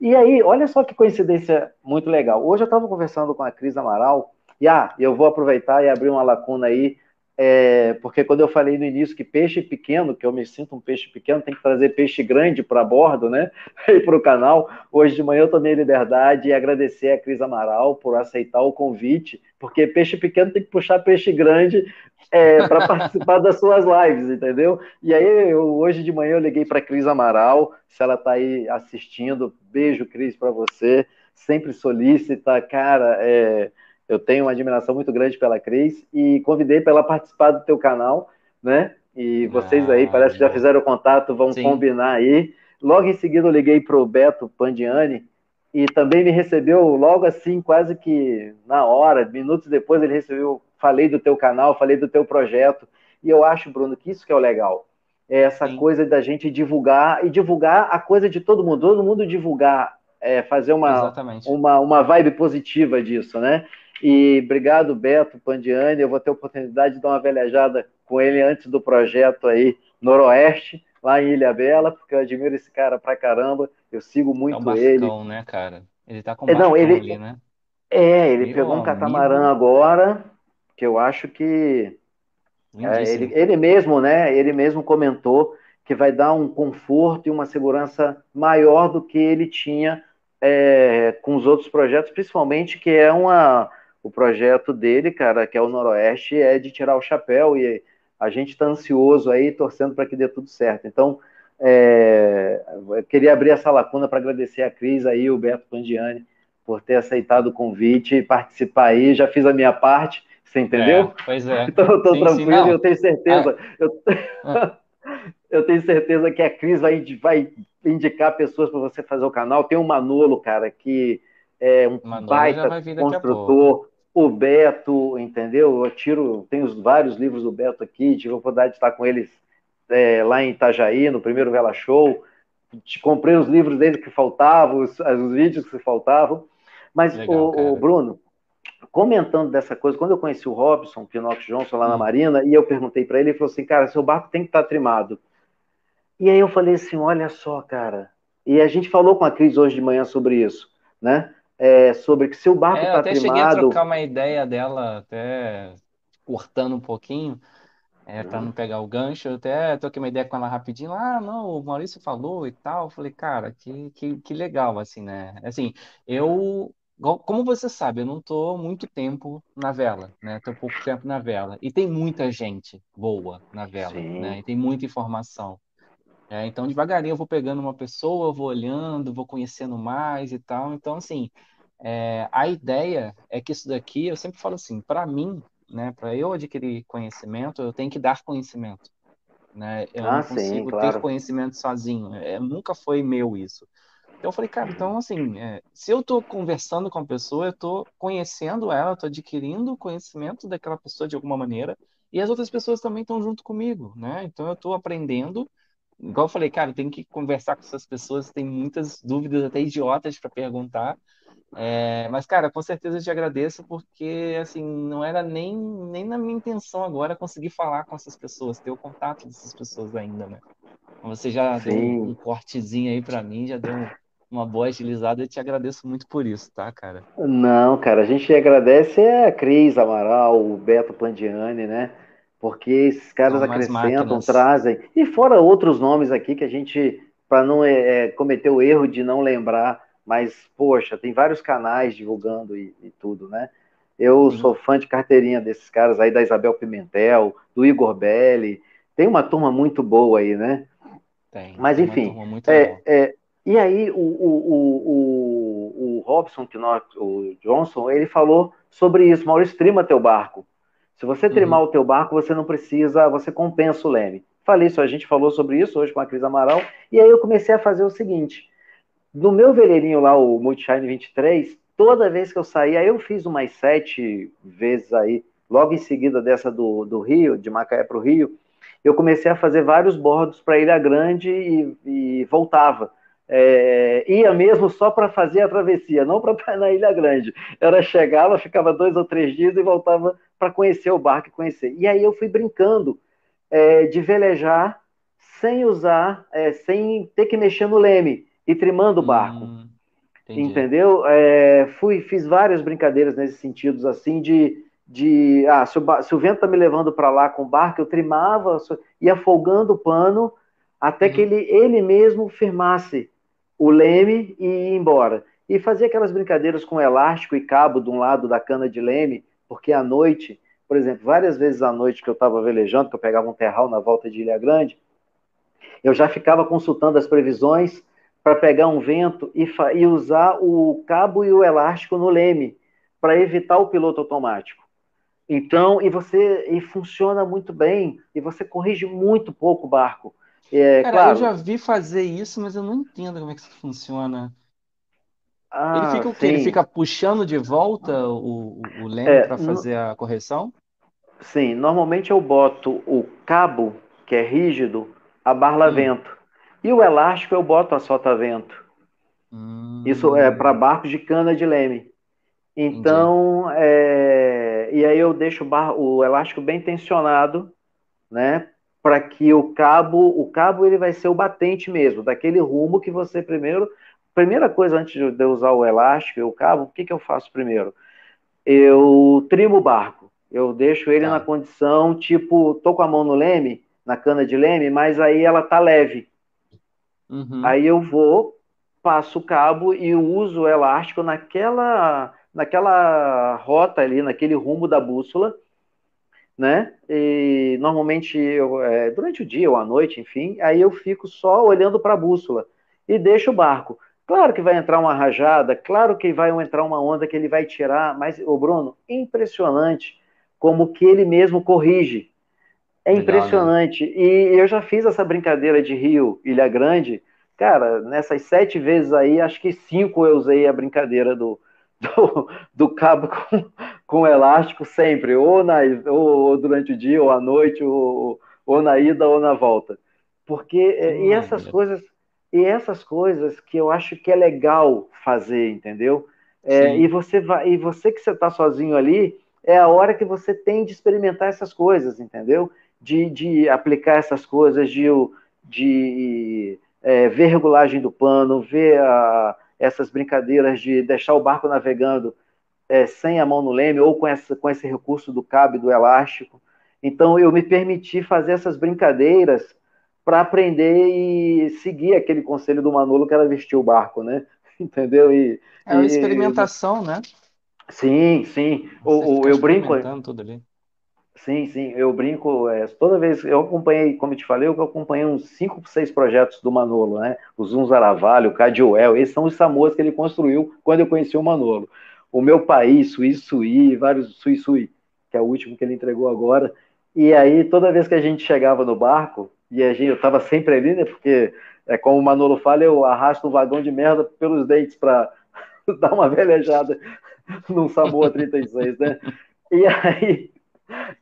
E aí, olha só que coincidência muito legal. Hoje eu estava conversando com a Cris Amaral, e ah, eu vou aproveitar e abrir uma lacuna aí é, porque quando eu falei no início que peixe pequeno, que eu me sinto um peixe pequeno, tem que trazer peixe grande para bordo, né? E para o canal. Hoje de manhã eu tomei a liberdade e agradecer a Cris Amaral por aceitar o convite, porque peixe pequeno tem que puxar peixe grande é, para participar das suas lives, entendeu? E aí eu, hoje de manhã eu liguei para a Cris Amaral, se ela está aí assistindo, beijo, Cris, para você, sempre solícita, cara. É, eu tenho uma admiração muito grande pela Cris e convidei para ela participar do teu canal, né? E vocês ah, aí parece que já fizeram contato, vão sim. combinar aí. Logo em seguida eu liguei para o Beto Pandiani e também me recebeu logo assim, quase que na hora, minutos depois ele recebeu, falei do teu canal, falei do teu projeto. E eu acho, Bruno, que isso que é o legal. É essa sim. coisa da gente divulgar e divulgar a coisa de todo mundo, todo mundo divulgar, é, fazer uma, uma, uma vibe positiva disso, né? E obrigado, Beto Pandiani. Eu vou ter a oportunidade de dar uma velejada com ele antes do projeto aí, Noroeste, lá em Ilha Bela, porque eu admiro esse cara pra caramba. Eu sigo muito é um ele. né, cara? Ele tá com um é, não, ele, ali, né? É, ele Meu pegou um catamarã agora, que eu acho que. É, ele, ele mesmo, né? Ele mesmo comentou que vai dar um conforto e uma segurança maior do que ele tinha é, com os outros projetos, principalmente que é uma o projeto dele, cara, que é o Noroeste, é de tirar o chapéu e a gente está ansioso aí, torcendo para que dê tudo certo. Então, é, eu queria abrir essa lacuna para agradecer a Cris aí, o Beto Pandiani, por ter aceitado o convite e participar aí. Já fiz a minha parte, você entendeu? É, pois é. Então, estou tranquilo, sim, eu tenho certeza. Ah. Eu, ah. eu tenho certeza que a Cris vai, vai indicar pessoas para você fazer o canal. Tem o Manolo, cara, que é um Manolo baita construtor o Beto, entendeu? Eu tiro, tenho vários livros do Beto aqui, tive a oportunidade de estar com eles é, lá em Itajaí, no primeiro Vela Show. Comprei os livros dele que faltavam, os, os vídeos que faltavam. Mas, Legal, o, o, Bruno, comentando dessa coisa, quando eu conheci o Robson, Pinocchio Johnson, lá hum. na Marina, e eu perguntei para ele, ele falou assim, cara, seu barco tem que estar tá trimado. E aí eu falei assim, olha só, cara. E a gente falou com a Cris hoje de manhã sobre isso, né? É, sobre que se o barco está é, tá até cheguei a trocar uma ideia dela, até cortando um pouquinho, é, para não pegar o gancho. Eu até troquei uma ideia com ela rapidinho. Ah, não, o Maurício falou e tal. Eu falei, cara, que, que, que legal, assim, né? Assim, eu como você sabe, eu não estou muito tempo na vela, né? Estou pouco tempo na vela. E tem muita gente boa na vela, Sim. né? E tem muita informação. É, então, devagarinho eu vou pegando uma pessoa, eu vou olhando, vou conhecendo mais e tal. Então, assim, é, a ideia é que isso daqui, eu sempre falo assim, para mim, né, para eu adquirir conhecimento, eu tenho que dar conhecimento. Né? Eu ah, não consigo sim, claro. ter conhecimento sozinho. É, nunca foi meu isso. Então eu falei, cara, então assim, é, se eu estou conversando com a pessoa, eu estou conhecendo ela, estou adquirindo conhecimento daquela pessoa de alguma maneira, e as outras pessoas também estão junto comigo, né? Então eu estou aprendendo igual eu falei, cara, tem que conversar com essas pessoas, tem muitas dúvidas, até idiotas para perguntar. É, mas, cara, com certeza eu te agradeço, porque, assim, não era nem, nem na minha intenção agora conseguir falar com essas pessoas, ter o contato dessas pessoas ainda, né? Você já Sim. deu um, cortezinho aí para mim, já deu uma boa agilizada, eu te agradeço muito por isso, tá, cara? Não, cara, a gente agradece a Cris Amaral, o Beto Pandiani, né? Porque esses caras acrescentam, trazem, e fora outros nomes aqui que a gente, para não é, é, cometer o erro de não lembrar, mas, poxa, tem vários canais divulgando e, e tudo, né? Eu sou fã de carteirinha desses caras aí, da Isabel Pimentel, do Igor Belli. Tem uma turma muito boa aí, né? Tem. Mas, enfim. É, é, e aí, o, o, o, o, Robson, que nós, o Johnson, ele falou sobre isso. Maurício, trima teu barco. Se você trimar uhum. o teu barco, você não precisa, você compensa o leme. Falei isso, a gente falou sobre isso hoje com a Cris Amaral. E aí eu comecei a fazer o seguinte. No meu veleirinho lá, o Multishine 23, toda vez que eu saía, eu fiz umas sete vezes aí, logo em seguida dessa do, do Rio, de Macaé para o Rio, eu comecei a fazer vários bordos para Ilha Grande e, e voltava. É, ia mesmo só para fazer a travessia, não para estar na Ilha Grande. Era chegava, ficava dois ou três dias e voltava para conhecer o barco e conhecer. E aí eu fui brincando é, de velejar sem usar, é, sem ter que mexer no leme e trimando o barco. Hum. Entendeu? É, fui, fiz várias brincadeiras nesse sentido, assim, de, de ah, se o, se o vento tá me levando para lá com o barco, eu trimava, ia folgando o pano até uhum. que ele, ele mesmo firmasse o leme e ia embora. E fazia aquelas brincadeiras com elástico e cabo de um lado da cana de leme, porque à noite, por exemplo, várias vezes à noite que eu estava velejando, que eu pegava um terral na volta de Ilha Grande, eu já ficava consultando as previsões para pegar um vento e, e usar o cabo e o elástico no leme para evitar o piloto automático. Então, e você e funciona muito bem e você corrige muito pouco o barco. É, Cara, claro, eu já vi fazer isso, mas eu não entendo como é que isso funciona. Ah, ele fica o quê? Ele fica puxando de volta o, o leme é, para fazer no... a correção? Sim, normalmente eu boto o cabo, que é rígido, a barla-vento. Hum. E o elástico eu boto a solta-vento. Hum. Isso é para barcos de cana de leme. Então, é, e aí eu deixo o, bar, o elástico bem tensionado, né? Para que o cabo, o cabo ele vai ser o batente mesmo, daquele rumo que você primeiro. Primeira coisa antes de eu usar o elástico e o cabo, o que, que eu faço primeiro? Eu trimo o barco. Eu deixo ele tá. na condição, tipo, tô com a mão no leme, na cana de leme, mas aí ela tá leve. Uhum. Aí eu vou, passo o cabo e uso o elástico naquela, naquela rota ali, naquele rumo da bússola, né? E normalmente eu, é, durante o dia ou à noite, enfim, aí eu fico só olhando para a bússola e deixo o barco. Claro que vai entrar uma rajada, claro que vai entrar uma onda que ele vai tirar, mas o Bruno, impressionante como que ele mesmo corrige. É Legal, né? impressionante. Né? E eu já fiz essa brincadeira de Rio, Ilha Grande. Cara, nessas sete vezes aí, acho que cinco eu usei a brincadeira do, do, do cabo com, com elástico sempre, ou, na, ou, durante o dia, ou à noite, ou, ou na ida ou na volta. Porque, hum, e essas coisas, e essas coisas que eu acho que é legal fazer, entendeu? É, e você vai, e você que você está sozinho ali, é a hora que você tem de experimentar essas coisas, entendeu? de, de aplicar essas coisas, de, de é, ver regulagem do pano, ver a, essas brincadeiras de deixar o barco navegando é, sem a mão no leme ou com, essa, com esse recurso do cabo e do elástico. Então eu me permiti fazer essas brincadeiras para aprender e seguir aquele conselho do Manolo que era vestir o barco, né? Entendeu? E, é uma experimentação, e... né? Sim, sim. O, eu brinco. Tudo ali. Sim, sim, eu brinco, é, toda vez, eu acompanhei, como eu te falei, eu acompanhei uns 5, 6 projetos do Manolo, né? O Zum Zaravalho, o Cadioel, esses são os Samoas que ele construiu quando eu conheci o Manolo. O meu país, Sui Sui, vários Sui Sui, que é o último que ele entregou agora. E aí, toda vez que a gente chegava no barco, e a gente, eu estava sempre ali, né? Porque, é, como o Manolo fala, eu arrasto um vagão de merda pelos dentes para dar uma velejada num Samoa 36, né? E aí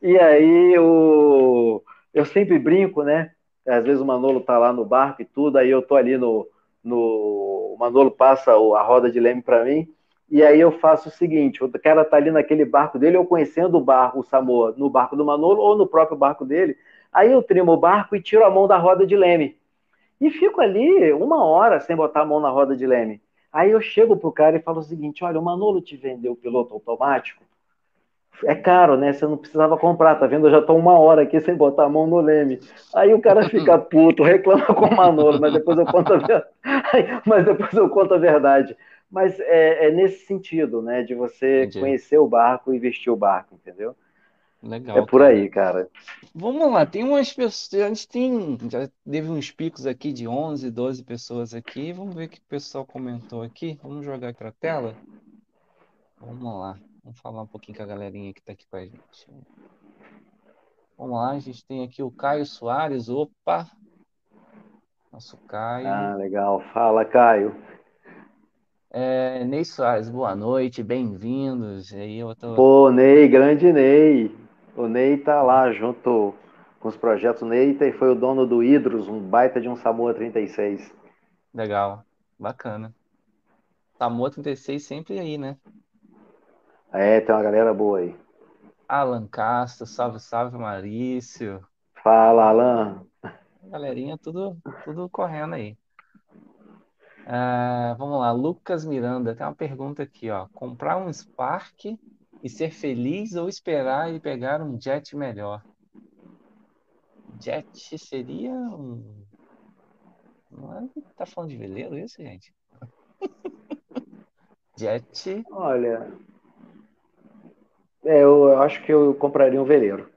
e aí o, eu sempre brinco, né? Às vezes o Manolo tá lá no barco e tudo, aí eu tô ali no. no o Manolo passa a roda de leme para mim, e aí eu faço o seguinte: o cara tá ali naquele barco dele, eu conhecendo o barco, o Samoa, no barco do Manolo ou no próprio barco dele, aí eu trimo o barco e tiro a mão da roda de leme. E fico ali uma hora sem botar a mão na roda de leme. Aí eu chego pro cara e falo o seguinte: olha, o Manolo te vendeu o piloto automático é caro, né? Você não precisava comprar, tá vendo? Eu já tô uma hora aqui sem botar a mão no leme. Aí o cara fica puto, reclama com o Manolo, mas depois eu conto a verdade. mas depois eu conto a verdade. Mas é, é nesse sentido, né? De você Entendi. conhecer o barco e vestir o barco, entendeu? Legal, É por cara. aí, cara. Vamos lá, tem umas pessoas, a gente tem, já teve uns picos aqui de 11, 12 pessoas aqui, vamos ver o que o pessoal comentou aqui, vamos jogar aqui para a tela? Vamos lá, vamos falar um pouquinho com a galerinha que está aqui com a gente. Vamos lá, a gente tem aqui o Caio Soares, opa, nosso Caio. Ah, legal. Fala, Caio. É, Ney Soares, boa noite, bem-vindos. Eu tô... Pô, Ney, grande Ney. O Ney tá lá junto com os projetos. O Ney foi o dono do Hidros, um baita de um Samoa 36. Legal, bacana. Samoa 36 sempre aí, né? É, tem uma galera boa aí. Alan Castro, salve, salve, Marício. Fala, Alan. Galerinha, tudo, tudo correndo aí. Ah, vamos lá, Lucas Miranda, tem uma pergunta aqui, ó. Comprar um Spark e ser feliz ou esperar e pegar um jet melhor? Jet seria um. Não é tá falando de veleiro isso, gente? Jet. Olha, é, eu acho que eu compraria um veleiro.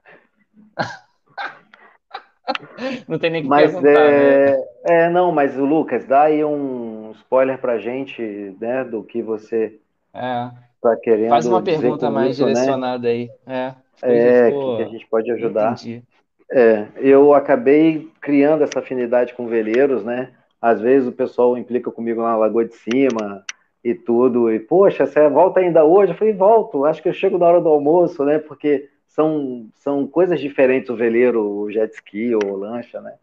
Não tem nem que Mas perguntar, é, né? É, não, mas o Lucas, dá aí um spoiler pra gente, né, do que você É. tá querendo Faz uma pergunta mais isso, né? direcionada aí. É, É, ficou- que a gente pode ajudar. Entendi. É, eu acabei criando essa afinidade com veleiros, né? Às vezes o pessoal implica comigo na Lagoa de Cima e tudo, e poxa, você volta ainda hoje? Eu falei, volto, acho que eu chego na hora do almoço, né? Porque são, são coisas diferentes o veleiro, o jet ski ou lancha, né?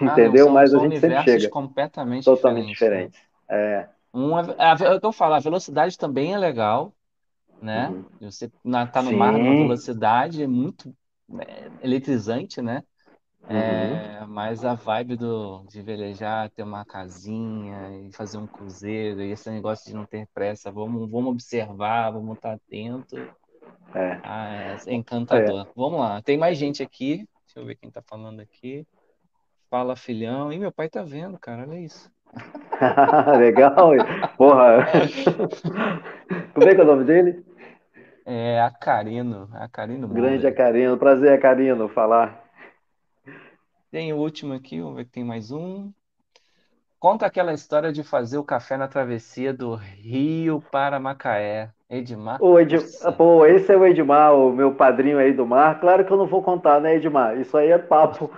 Ah, não, Entendeu? são- Mas a são gente sempre chega, completamente totalmente diferentes, né? diferentes. É, Um, é, a, é eu falo, a velocidade também é legal, né? uhum. Você na, tá no mar numa Sim. velocidade é muito é, eletrizante, né? Uhum. É, mas a vibe do, de velejar, ter uma casinha e fazer um cruzeiro, e esse negócio de não ter pressa, vamos, vamos observar, vamos estar atento. É. Ah, é encantador. Vamos lá, tem mais gente aqui. Deixa eu ver quem tá falando aqui. Fala, filhão. Ih, meu pai tá vendo, cara, olha isso. Legal. Porra. Como é que é o nome dele? É Acarino, Acarino Grande. Acarino. Prazer, Acarino, falar. Tem o último aqui, vamos ver que tem mais um. Conta aquela história de fazer o café na travessia do Rio para Macaé. Edmar. O Ed... Nossa. Pô, esse é o Edmar, o meu padrinho aí do mar. Claro que eu não vou contar, né, Edmar? Isso aí é papo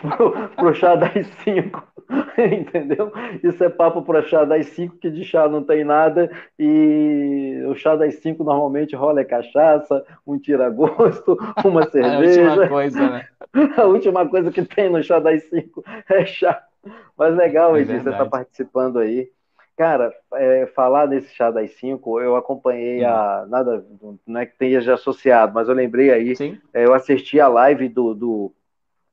pro, pro chá das 5. Entendeu? Isso é papo pro chá das 5, que de chá não tem nada. E o chá das 5 normalmente rola é cachaça, um tira-gosto, uma É a cerveja. última coisa, né? A última coisa que tem no chá das 5 é chá. Mas legal, É Edi, você está verdade. participando aí. Cara, é, falar nesse chá das 5, eu acompanhei Hum. a. Nada, não é que tenha já associado, mas eu lembrei aí, é, eu assisti a live do, do,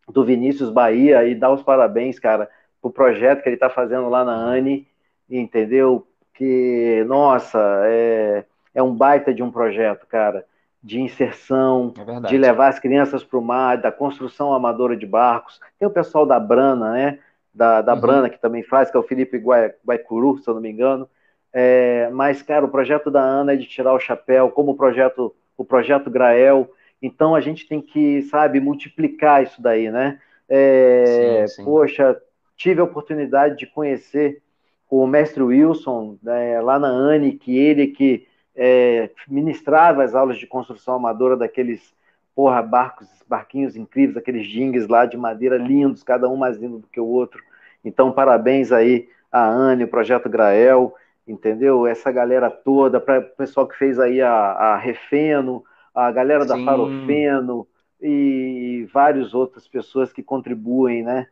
do Vinícius Bahia e dar os parabéns, cara, pro projeto que ele está fazendo lá na ANI, entendeu? Que, nossa, é, é um baita de um projeto, cara, de inserção, é de levar as crianças para o mar, da construção amadora de barcos. Tem o pessoal da Brana, né? Da, da Uhum. Brana que também faz, que é o Felipe Guai- Guaicuru, se eu não me engano. É, mas, cara, o projeto da Ana é de tirar o chapéu, como o projeto, o projeto Grael. Então a gente tem que, sabe, multiplicar isso daí, né? É, Sim, sim. Poxa, tive a oportunidade de conhecer o mestre Wilson né, lá na ANI, que ele que é, ministrava as aulas de construção amadora daqueles porra, barcos, barquinhos incríveis, aqueles jingues lá de madeira lindos, cada um mais lindo do que o outro. Então, parabéns aí a Anne, o Projeto Grael, entendeu? Essa galera toda, para o pessoal que fez aí a, a Refeno, a galera da Sim. Farofeno e várias outras pessoas que contribuem, né,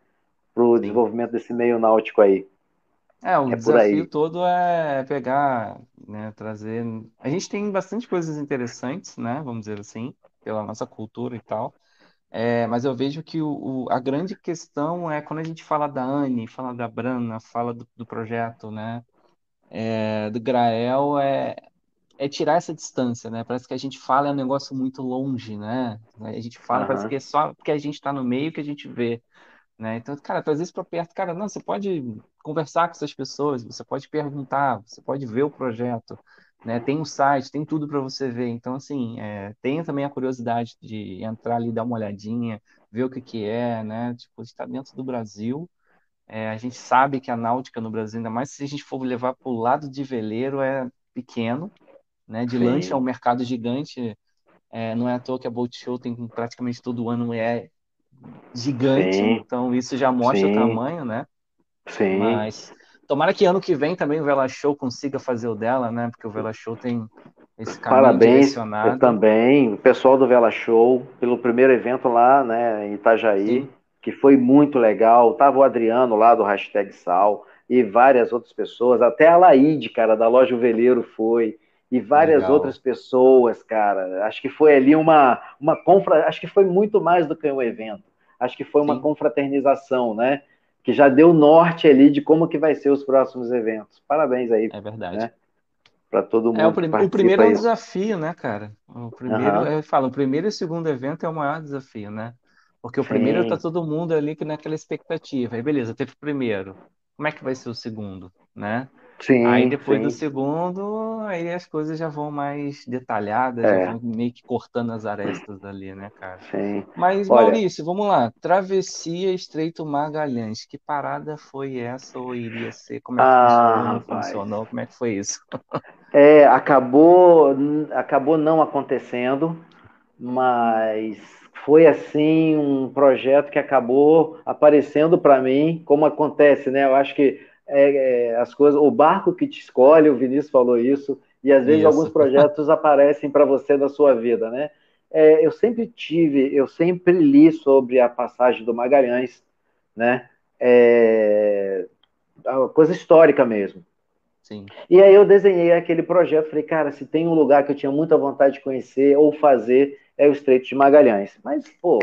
para o desenvolvimento desse meio náutico aí. É, o É desafio todo é pegar, né, trazer. A gente tem bastante coisas interessantes, né, vamos dizer assim, pela nossa cultura e tal. É, mas eu vejo que o, o- a grande questão é quando a gente fala da Anne, fala da Brana, fala do, do projeto, né, é, do Grael, é, é tirar essa distância, né? Parece que a gente fala é um negócio muito longe, né? A gente fala, parece Aham. que é só porque a gente está no meio que a gente vê. Né? Então, cara, trazer isso para perto, cara, não, você pode conversar com essas pessoas, você pode perguntar, você pode ver o projeto, né? Tem um site, tem tudo para você ver. Então, assim, é, tenha também a curiosidade de entrar ali, dar uma olhadinha, ver o que que é, né? Tipo, está dentro do Brasil. É, a gente sabe que a náutica no Brasil, ainda mais se a gente for levar para o lado de veleiro, é pequeno, né? De Sim. lanche é um mercado gigante. É, não é à toa que a Boat Show tem praticamente todo ano é gigante, Sim. então isso já mostra Sim. o tamanho, né? Sim. Mas tomara que ano que vem também o Vela Show consiga fazer o dela, né? Porque o Vela Show tem esse caminho Parabéns eu também, o pessoal do Vela Show, pelo primeiro evento lá, né, em Itajaí, Sim. que foi muito legal. Tava o Adriano lá do Hashtag Sal e várias outras pessoas, até a Laide, cara, da loja O Veleiro foi, e várias Legal. outras pessoas, cara. Acho que foi ali uma, uma confra, acho que foi muito mais do que um evento. Acho que foi uma Sim. confraternização, né? Que já deu norte ali de como que vai ser os próximos eventos. Parabéns aí É verdade. né? para todo mundo É, o, que prim- o primeiro é um desafio, né, cara? O primeiro, Aham. eu falo, o primeiro e o segundo evento é o maior desafio, né? Porque o primeiro tá Sim, todo mundo ali que naquela expectativa. Aí, beleza, teve o primeiro. Como é que vai ser o segundo, né? Aí sim, depois do sim. segundo, aí as coisas já vão mais detalhadas, já É, vão meio que cortando as arestas ali, né, cara? sim. Mas, Olha, Maurício, vamos lá. Travessia Estreito Magalhães. Que parada foi essa ou iria ser? Como é que ah, funcionou? Funcionou? Como é que foi isso? É, acabou, acabou não acontecendo, mas foi assim um projeto que acabou aparecendo para mim, como acontece, né? Eu acho que é, é, as coisas, o barco que te escolhe, o Vinícius falou isso, e às vezes alguns Isso. projetos aparecem para você da sua vida, né? É, eu sempre tive, eu sempre li sobre a passagem do Magalhães, né? É, coisa histórica mesmo. Sim. E aí eu desenhei aquele projeto, falei, cara, se tem um lugar que eu tinha muita vontade de conhecer ou fazer, é o Estreito de Magalhães. Mas, pô,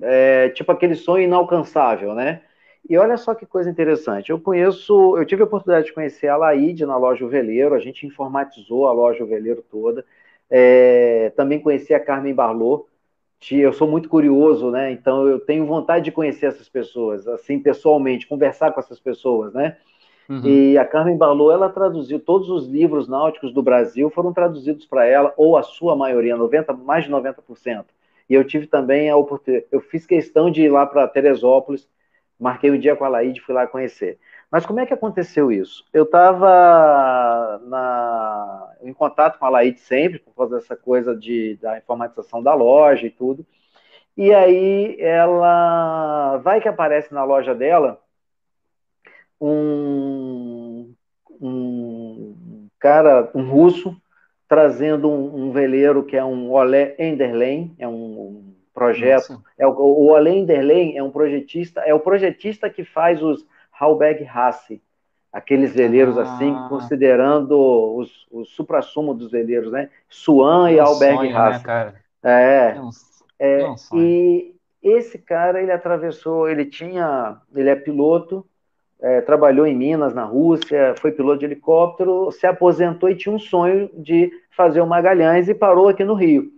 é tipo aquele sonho inalcançável, né? E olha só que coisa interessante. Eu conheço, eu tive a oportunidade de conhecer a Laide na loja Veleiro, a gente informatizou a loja Veleiro toda. É, também conheci a Carmen Barlot. Eu sou muito curioso, né? Então eu tenho vontade de conhecer essas pessoas, assim, pessoalmente, conversar com essas pessoas, né? Uhum. E a Carmen Barlot, ela traduziu todos os livros náuticos do Brasil, foram traduzidos para ela, ou a sua maioria, 90, mais de 90%. E eu tive também a oportunidade, eu fiz questão de ir lá para Teresópolis, marquei um dia com a Laide, fui lá conhecer. Mas como é que aconteceu isso? Eu estava em contato com a Laide sempre, por causa dessa coisa de, da informatização da loja e tudo. E aí ela vai que aparece na loja dela um, um cara, um russo, trazendo um, um, veleiro que é um Olé Enderlein, é um, um projeto. É o, o Olé Enderlein é um projetista, é o projetista que faz os Halberg Hasse, aqueles veleiros Ah. assim, considerando os, o supra-sumo dos veleiros, né? Swan e É um Alberg sonho, né, Hasse. cara? É, É um, é, é um e esse cara, ele atravessou, ele tinha, ele é piloto, é, trabalhou em Minas, na Rússia, foi piloto de helicóptero, se aposentou e tinha um sonho de fazer o Magalhães e parou aqui no Rio.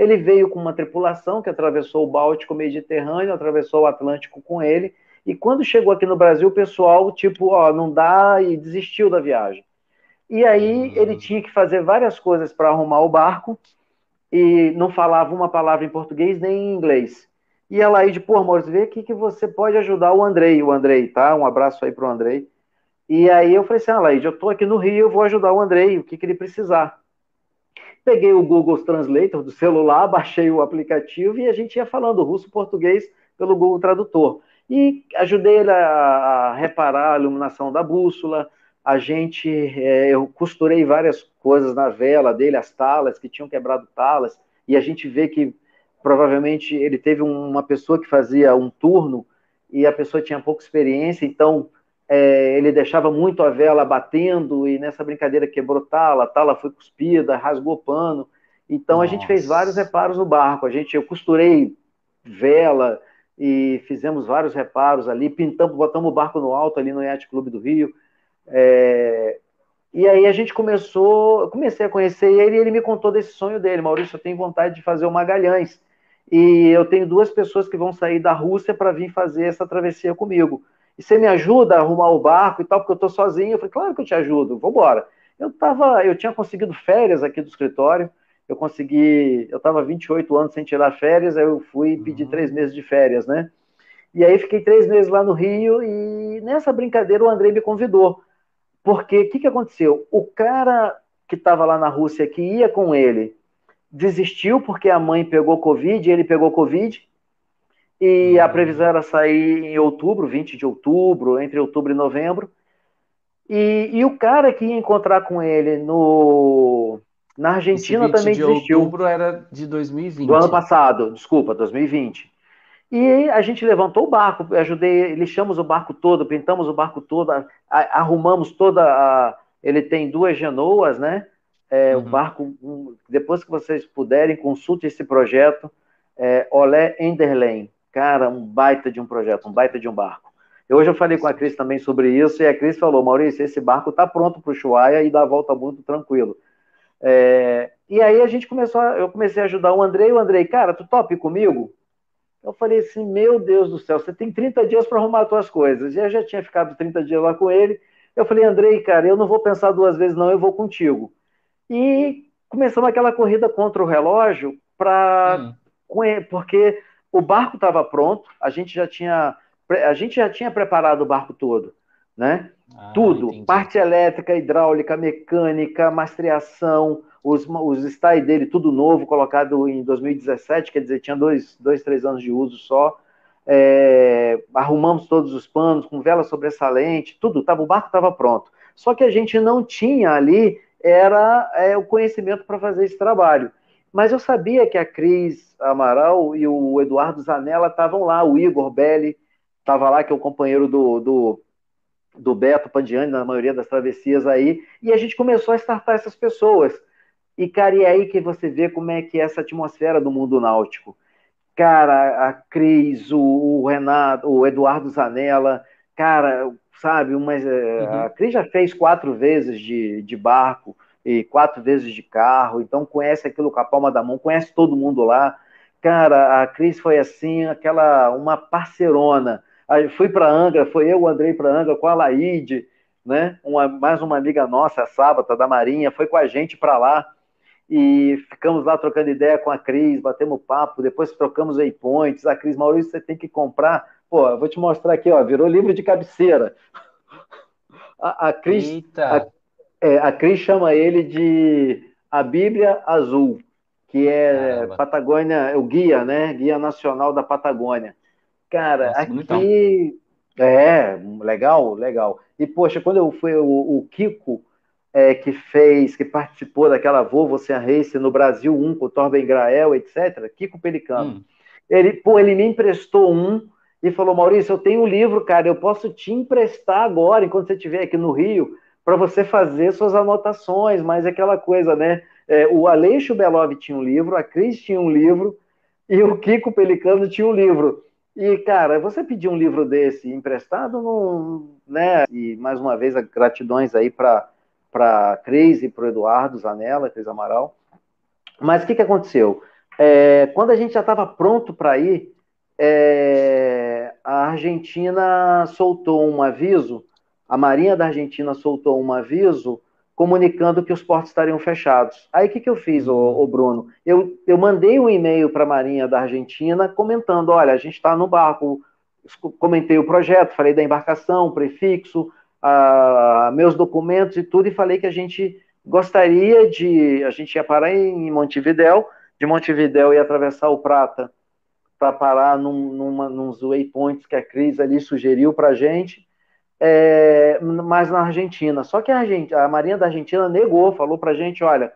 Ele veio com uma tripulação que atravessou o Báltico Mediterrâneo, atravessou o Atlântico com ele, e quando chegou aqui no Brasil, o pessoal, tipo, ó, não dá, e desistiu da viagem. E aí Hum. ele tinha que fazer várias coisas para arrumar o barco, e não falava uma palavra em português nem em inglês. E ela aí de, pô, Maurício, vê aqui que você pode ajudar o Andrei, o Andrei, tá? Um abraço aí pro Andrei. E aí eu falei assim, ah, Laide, eu tô aqui no Rio, eu vou ajudar o Andrei, o que, que ele precisar. Peguei o Google Translator do celular, baixei o aplicativo e a gente ia falando russo-português pelo Google Tradutor. E ajudei ele a, reparar a iluminação da bússola, a gente, é, eu costurei várias coisas na vela dele, as talas, que tinham quebrado talas, e a gente vê que provavelmente ele teve uma pessoa que fazia um turno e a pessoa tinha pouca experiência, então é, ele deixava muito a vela batendo e nessa brincadeira quebrou tala, a tala foi cuspida, rasgou pano. Então Nossa. a gente fez vários reparos no barco. A gente, eu costurei vela e fizemos vários reparos ali, pintamos, botamos o barco no alto ali no Yacht Clube do Rio. É, e aí a gente começou, comecei a conhecer ele e ele me contou desse sonho dele. Maurício, eu tenho vontade de fazer o Magalhães. e eu tenho duas pessoas que vão sair da Rússia para vir fazer essa travessia comigo. E você me ajuda a arrumar o barco e tal, porque eu estou sozinho. Eu falei, claro que eu te ajudo, vamos embora. Eu tava, eu tinha conseguido férias aqui do escritório, eu consegui, eu estava 28 anos sem tirar férias, aí eu fui pedir uhum. três meses de férias, né? E aí fiquei três meses lá no Rio e nessa brincadeira o Andrei me convidou. Porque o que, que aconteceu? O cara que estava lá na Rússia, que ia com ele, desistiu porque a mãe pegou Covid, ele pegou Covid, e a previsão era sair em outubro, 20 de outubro, entre outubro e novembro. E, e o cara que ia encontrar com ele no, na Argentina Esse 20 também de desistiu. outubro era de 2020. Do ano passado, desculpa, 2020. E a gente levantou o barco, ajudei, lixamos o barco todo, pintamos o barco todo, arrumamos toda a. Ele tem duas genoas, né? É, uhum. O barco, depois que vocês puderem, consulte esse projeto, é, Olé Enderlein. Cara, um baita de um projeto, um baita de um barco. Hoje eu falei com a Cris também sobre isso, e a Cris falou, Maurício, esse barco está pronto para o Chuaia e dá a volta muito tranquilo. É, e aí a gente começou, a, eu comecei a ajudar o Andrei, o Andrei, cara, tu top comigo? Eu falei assim, meu Deus do céu, você tem 30 dias para arrumar as tuas coisas. E eu já tinha ficado 30 dias lá com ele. Eu falei, Andrei, cara, eu não vou pensar duas vezes, não, eu vou contigo. E começamos aquela corrida contra o relógio para. Hum. Porque o barco estava pronto, a gente já tinha. A gente já tinha preparado o barco todo, né? Ah, Tudo, entendi. parte elétrica, hidráulica, mecânica, mastreação, os, os style dele, tudo novo, colocado em 2017, quer dizer, tinha dois, dois três anos de uso só. É, arrumamos todos os panos, com vela sobressalente, tudo, tava, o barco estava pronto. Só que a gente não tinha ali era é, o conhecimento para fazer esse trabalho. Mas eu sabia que a Cris Amaral e o Eduardo Zanella estavam lá, o Igor Belli estava lá, que é o companheiro do, do, do Beto Pandiani, na maioria das travessias aí, e a gente começou a startar essas pessoas. E, cara, e aí que você vê como é que é essa atmosfera do mundo náutico. Cara, a Cris, o, o Renato, o Eduardo Zanella, cara, sabe, mas é, uhum. a Cris já fez quatro vezes de, de barco e quatro vezes de carro, então conhece aquilo com a palma da mão, conhece todo mundo lá. Cara, a Cris foi assim, aquela, uma parceirona. Aí fui para Angra, foi eu, o Andrei para Angra com a Laide, né? Uma, mais uma amiga nossa, a Sábata da Marinha, foi com a gente para lá e ficamos lá trocando ideia com a Cris, batemos papo, depois trocamos waypoints. A Cris, Maurício, você tem que comprar. Pô, eu vou te mostrar aqui, ó, virou livro de cabeceira. A, a Cris, a, é, a Cris chama ele de a Bíblia Azul, que é Caramba. Patagônia, o guia, né? Guia Nacional da Patagônia. Cara, Nossa, aqui é legal, legal. E poxa, quando eu fui o, o Kiko é, que fez, que participou daquela Volvo Ocean Race no Brasil 1 com o Torben Grael, etc., Kiko Pelicano. Hum. Ele, pô, ele me emprestou um e falou: Maurício, eu tenho um livro, cara, eu posso te emprestar agora, enquanto você estiver aqui no Rio, para você fazer suas anotações, mas aquela coisa, né? É, o Aleixo Belov tinha um livro, a Cris tinha um livro e o Kiko Pelicano tinha um livro. E, cara, você pedir um livro desse emprestado, não, né? E mais uma vez, gratidões aí para para Cris e para o Eduardo Zanella, Cris Amaral. Mas o que, que aconteceu? É, quando a gente já estava pronto para ir, é, a Argentina soltou um aviso, a Marinha da Argentina soltou um aviso comunicando que os portos estariam fechados. Aí o que, que eu fiz, ô Bruno? Eu, eu mandei um e-mail para a Marinha da Argentina comentando: olha, a gente está no barco, comentei o projeto, falei da embarcação, prefixo, a, meus documentos e tudo, e falei que a gente gostaria de. A gente ia parar em Montevidéu, de Montevidéu ia atravessar o Prata para parar num, numa, nos waypoints que a Cris ali sugeriu para a gente, é, mas na Argentina. Só que a, a Marinha da Argentina negou, falou para a gente: olha,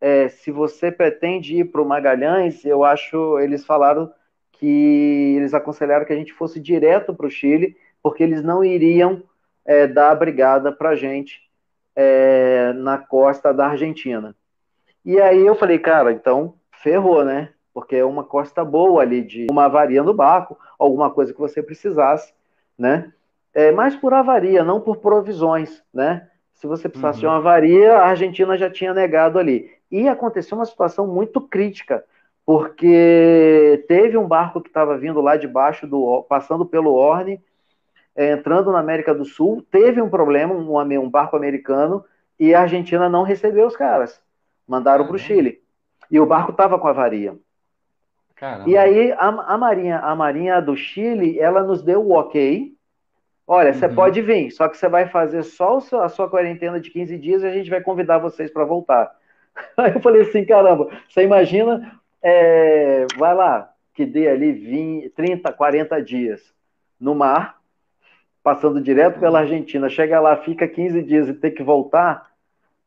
é, se você pretende ir para o Magalhães, eu acho, eles falaram que eles aconselharam que a gente fosse direto para o Chile, porque eles não iriam é, dar a brigada para a gente é, na costa da Argentina. E aí eu falei, cara, então ferrou, né? Porque é uma costa boa ali de uma avaria no barco, alguma coisa que você precisasse, né? É, mas por avaria, não por provisões, né? Se você precisasse uhum. de uma avaria, a Argentina já tinha negado ali. E aconteceu uma situação muito crítica, porque teve um barco que estava vindo lá de baixo, do, passando pelo Orne, é, entrando na América do Sul, teve um problema, um, um barco americano, e a Argentina não recebeu os caras. Mandaram para o Chile. E o barco estava com avaria. Caramba. E aí a, a, Marinha, a Marinha do Chile, ela nos deu o ok. Olha, você uhum. pode vir, só que você vai fazer só seu, a sua quarentena de 15 dias e a gente vai convidar vocês para voltar. Aí eu falei assim, caramba, você imagina, é, vai lá, que dê ali 20, 30, 40 dias no mar, passando direto pela Argentina, chega lá, fica 15 dias e tem que voltar,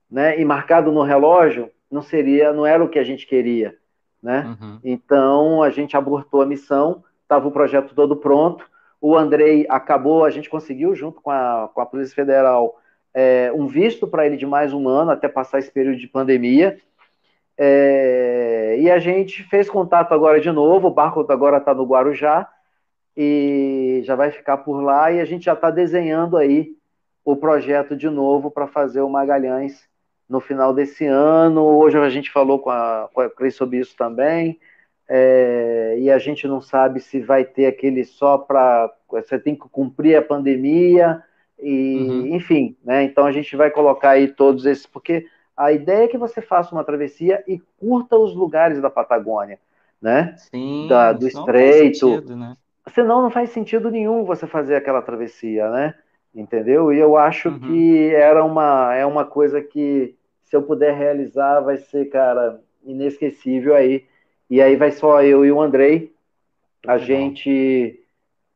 né? E marcado no relógio, não seria, não era o que a gente queria, né? Uhum. Então a gente abortou a missão, estava o projeto todo pronto. O Andrei acabou, a gente conseguiu junto com a, com a Polícia Federal é, um visto para ele de mais um ano até passar esse período de pandemia. É, e a gente fez contato agora de novo. O barco agora está no Guarujá e já vai ficar por lá e a gente já está desenhando aí o projeto de novo para fazer o Magalhães no final desse ano. Hoje a gente falou com a, com a Cris sobre isso também. É, e a gente não sabe se vai ter aquele só para. Você tem que cumprir a pandemia, e uhum. enfim, né? Então a gente vai colocar aí todos esses, porque a ideia é que você faça uma travessia e curta os lugares da Patagônia, né? Sim, da, do estreito. Sentido, né? Senão não faz sentido nenhum você fazer aquela travessia, né? Entendeu? E eu acho uhum. que era uma, é uma coisa que, se eu puder realizar, vai ser, cara, inesquecível aí. E aí vai só eu e o Andrei. A uhum. gente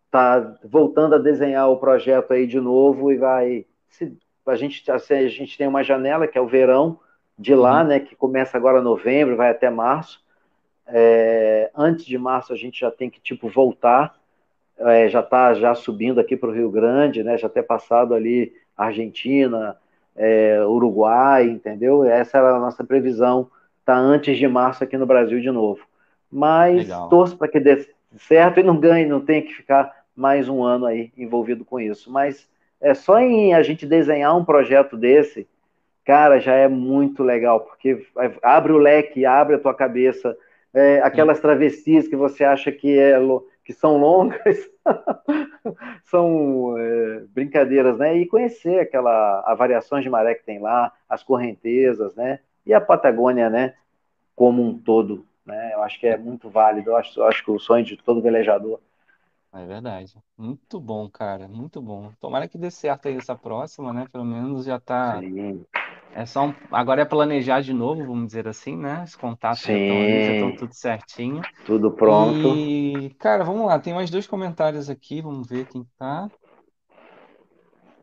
tá voltando a desenhar o projeto aí de novo e vai. Se, a, gente, a gente tem uma janela, que é o verão de lá, uhum. né? Que começa agora em novembro, vai até março. É, antes de março a gente já tem que tipo voltar é, já está já subindo aqui para o Rio Grande, né? Já ter passado ali Argentina, é, Uruguai, entendeu? Essa era a nossa previsão, tá antes de março aqui no Brasil de novo. Mas Legal. torço para que dê certo e não ganhe, não tenha que ficar mais um ano aí envolvido com isso. Mas é só em a gente desenhar um projeto desse, cara, já é muito legal, porque abre o leque, abre a tua cabeça, é, aquelas travessias que você acha que é que são longas, são é, brincadeiras, né? E conhecer aquela a variações de maré que tem lá, as correntezas, né? E a Patagônia, né? Como um todo, né? Eu acho que é muito válido. Eu acho, eu acho que o sonho de todo velejador. É verdade. Muito bom, cara. Muito bom. Tomara que dê certo aí essa próxima, né? Pelo menos já tá. Sim. É só um... Agora é planejar de novo, vamos dizer assim, né? Os contatos já estão já estão tudo certinho. Tudo pronto. E, cara, vamos lá, tem mais dois comentários aqui, vamos ver quem tá.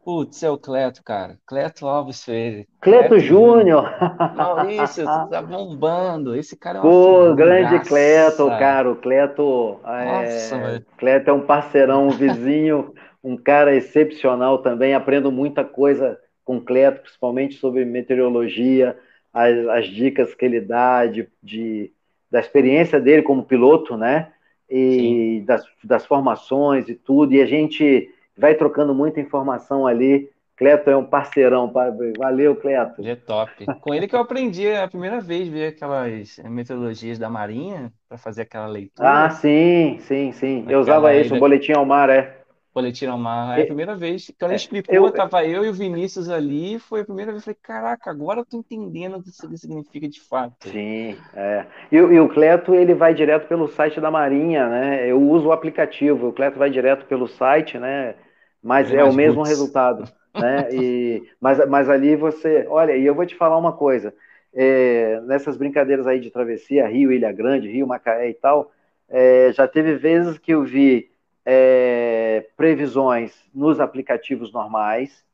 Putz, é o Cleto, cara. Cleto Alves Freire. Cleto, Cleto Júnior. Maurício, tá bombando. Esse cara é uma Pô, grande Cleto, cara. O Cleto, Nossa, é... Cleto é um parceirão, um vizinho, um cara excepcional também. Aprendo muita coisa completo, principalmente sobre meteorologia, as, as dicas que ele dá de, de, da experiência dele como piloto, né? E das, das, formações e tudo. E a gente vai trocando muita informação ali. Cleto é um parceirão, valeu, Cleto. Ele é top. Com ele que eu aprendi a primeira vez ver aquelas metodologias da Marinha para fazer aquela leitura. Ah, sim, sim, sim. Eu usava isso, o boletim ao mar, é. Boletim ao mar. É a primeira vez que ela é, explicou, eu, tava eu e o Vinícius ali, foi a primeira vez que eu falei, caraca, agora eu tô entendendo o que isso significa de fato. Sim, é. E, e, o Cleto, ele vai direto pelo site da Marinha, né? Eu uso o aplicativo, o Cleto vai direto pelo site, né? Mas é, é o mesmo putz. resultado, né? E, mas, mas ali você, olha, e eu vou te falar uma coisa, é, nessas brincadeiras aí de travessia, Rio, Ilha Grande, Rio, Macaé e tal, é, já teve vezes que eu vi é, previsões nos aplicativos normais,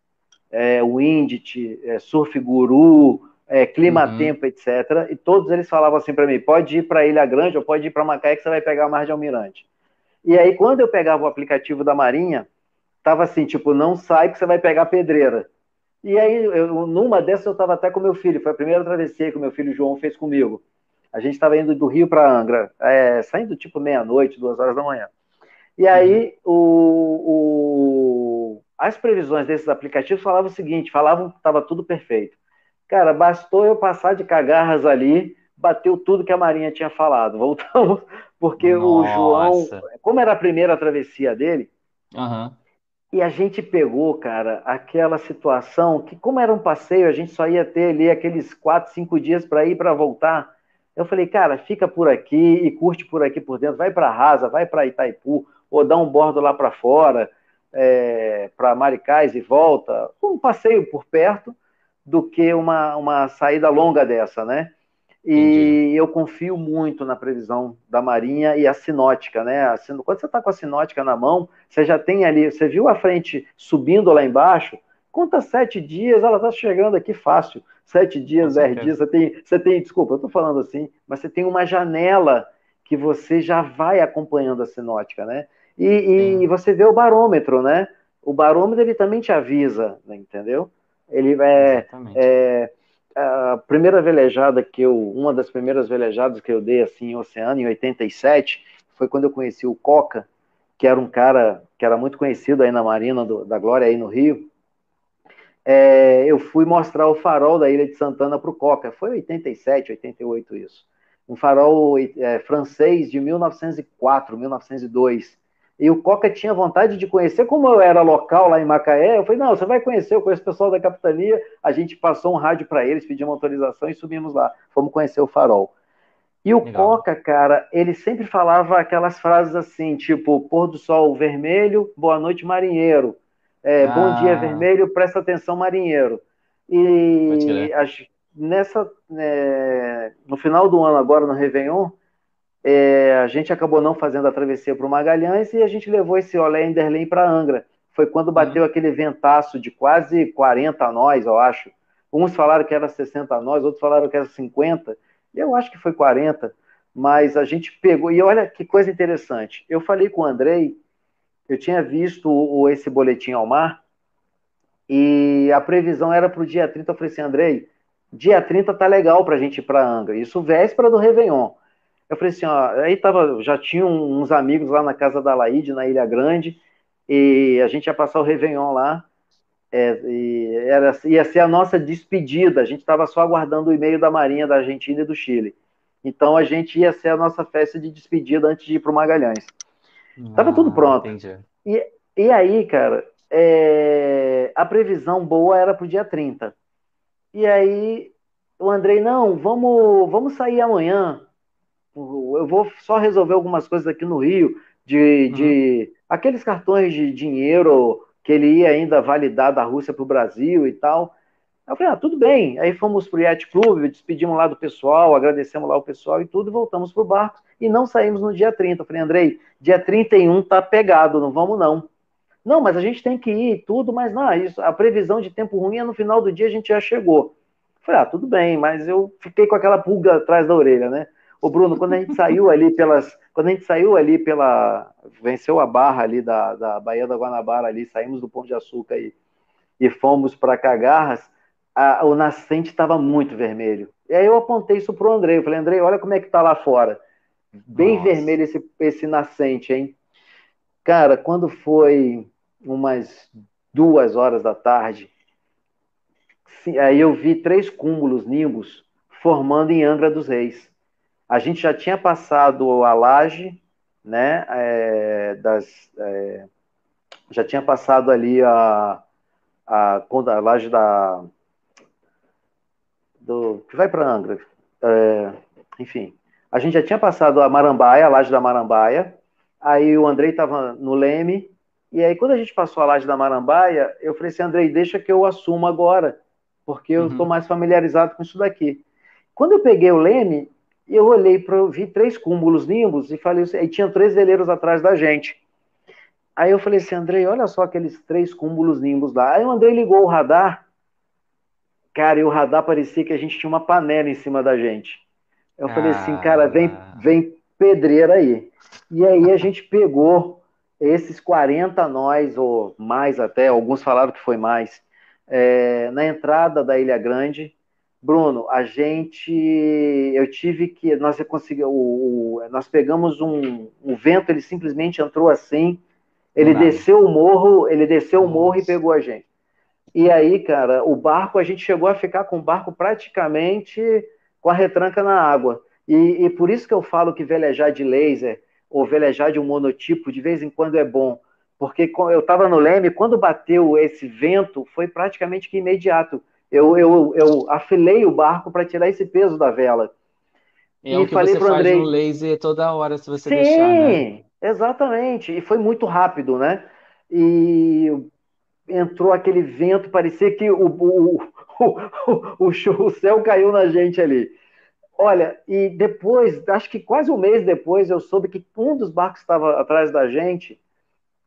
é, Windit, é, Surf Guru, é, Clima uhum. Tempo, etc. E todos eles falavam assim para mim: pode ir para Ilha Grande ou pode ir para Macaé que você vai pegar o Mar de Almirante. E aí, quando eu pegava o aplicativo da Marinha, tava assim, tipo, não sai que você vai pegar pedreira. E aí, eu, numa dessas, eu estava até com meu filho, foi a primeira travessia que o meu filho João fez comigo. A gente estava indo do Rio para Angra, é, saindo tipo meia-noite, duas horas da manhã. E aí, uhum. o, o, as previsões desses aplicativos falavam o seguinte: falavam que estava tudo perfeito. Cara, bastou eu passar de cagarras ali, bateu tudo que a Marinha tinha falado. Voltamos, porque Nossa. o João, como era a primeira travessia dele, uhum. E a gente pegou, cara, aquela situação que, como era um passeio, a gente só ia ter ali aqueles quatro, cinco dias para ir para voltar. Eu falei, cara, fica por aqui e curte por aqui por dentro, vai para Rasa, vai para Itaipu, ou dá um bordo lá para fora, é, para Maricás e volta. Um passeio por perto do que uma, uma saída longa dessa, né? E Entendi. eu confio muito na previsão da Marinha e a sinótica, né? Quando você está com a sinótica na mão, você já tem ali, você viu a frente subindo lá embaixo, conta sete dias, ela está chegando aqui fácil. Sete dias, dez dias, você tem, você tem, desculpa, eu estou falando assim, mas você tem uma janela que você já vai acompanhando a sinótica, né? E, e você vê o barômetro, né? O barômetro ele também te avisa, né? entendeu? Ele é, é, a primeira velejada que eu, uma das primeiras velejadas que eu dei assim em oceano em 87, foi quando eu conheci o Coca, que era um cara que era muito conhecido aí na Marina do, da Glória aí no Rio. É, eu fui mostrar o farol da Ilha de Santana para o Coca. Foi 87, 88 isso. Um farol é, francês de 1904, 1902. E o Coca tinha vontade de conhecer, como eu era local lá em Macaé, eu falei, não, você vai conhecer, eu conheço o pessoal da capitania, a gente passou um rádio para eles, pedimos autorização e subimos lá, fomos conhecer o farol. E o Legal. Coca, cara, ele sempre falava aquelas frases assim, tipo, pôr do sol vermelho, boa noite marinheiro, é, ah. bom dia vermelho, presta atenção marinheiro. E nessa, é, no final do ano agora, no Réveillon, é, a gente acabou não fazendo a travessia para o Magalhães e a gente levou esse Olé Enderlin para Angra. Foi quando bateu uhum. aquele ventaço de quase 40 nós, eu acho. Uns falaram que era 60 nós, outros falaram que era 50. Eu acho que foi 40. Mas a gente pegou. E olha que coisa interessante. Eu falei com o Andrei, eu tinha visto o, esse boletim ao mar, e a previsão era para o dia 30. Eu falei assim, Andrei, dia 30 tá legal para a gente ir para Angra. Isso véspera do Réveillon. Eu falei assim, ó, aí tava, já tinha uns amigos lá na casa da Laide, na Ilha Grande, e a gente ia passar o Réveillon lá, é, e era, ia ser a nossa despedida, a gente estava só aguardando o e-mail da Marinha da Argentina e do Chile. Então a gente ia ser a nossa festa de despedida antes de ir para o Magalhães. Ah, tava tudo pronto. E, e aí, cara, é, a previsão boa era para o dia 30. E aí o Andrei, não, vamos, vamos sair amanhã eu vou só resolver algumas coisas aqui no Rio, de, uhum. de aqueles cartões de dinheiro que ele ia ainda validar da Rússia para o Brasil e tal. Eu falei, ah, tudo bem. Aí fomos para o Yacht Club, despedimos lá do pessoal, agradecemos lá o pessoal e tudo, voltamos para o barco e não saímos no dia 30. Eu falei, Andrei, dia 31 tá pegado, não vamos não. Não, mas a gente tem que ir tudo, mas não, isso, a previsão de tempo ruim é no final do dia a gente já chegou. Eu falei, ah, tudo bem, mas eu fiquei com aquela pulga atrás da orelha, né? Ô Bruno, quando a gente saiu ali pelas. Quando a gente saiu ali pela. Venceu a barra ali da, da Baía da Guanabara ali, saímos do Pão de Açúcar e, e fomos para Cagarras, a, o nascente estava muito vermelho. E aí eu apontei isso pro André. Eu falei, André, olha como é que tá lá fora. Bem Nossa. vermelho esse, esse nascente, hein? Cara, quando foi umas duas horas da tarde, aí eu vi três cúmulos nimbos formando em Angra dos Reis a gente já tinha passado a laje, né, é, das, é, já tinha passado ali a, a, a laje da, do, que vai para Angra, é, enfim, a gente já tinha passado a Marambaia, a laje da Marambaia, aí o Andrei estava no Leme, e aí quando a gente passou a laje da Marambaia, eu falei assim, Andrei, deixa que eu assumo agora, porque eu estou uhum. mais familiarizado com isso daqui. Quando eu peguei o Leme, e eu olhei para vi três cúmulos nimbos e falei assim, aí tinha três veleiros atrás da gente. Aí eu falei assim, Andrei, olha só aqueles três cúmulos nimbos lá. Aí o Andrei ligou o radar, cara, e o radar parecia que a gente tinha uma panela em cima da gente. Eu ah. falei assim, cara, vem, vem pedreira aí. E aí a gente pegou esses 40 nós, ou mais até, alguns falaram que foi mais, é, na entrada da Ilha Grande, Bruno, a gente, eu tive que, nós conseguimos, nós pegamos um, um vento, ele simplesmente entrou assim, ele desceu o morro, ele desceu Nossa. o morro e pegou a gente. E aí, cara, o barco, a gente chegou a ficar com o barco praticamente com a retranca na água. E, e por isso que eu falo que velejar de laser ou velejar de um monotipo de vez em quando é bom, porque eu estava no leme, quando bateu esse vento, foi praticamente que imediato. Eu, eu, eu afilei o barco para tirar esse peso da vela. É e o que falei você faz Andrei, no laser toda hora, se você Sim, deixar, né? exatamente. E foi muito rápido, né? E entrou aquele vento, parecia que o, o, o, o, o céu caiu na gente ali. Olha, e depois, acho que quase um mês depois, eu soube que um dos barcos que estava atrás da gente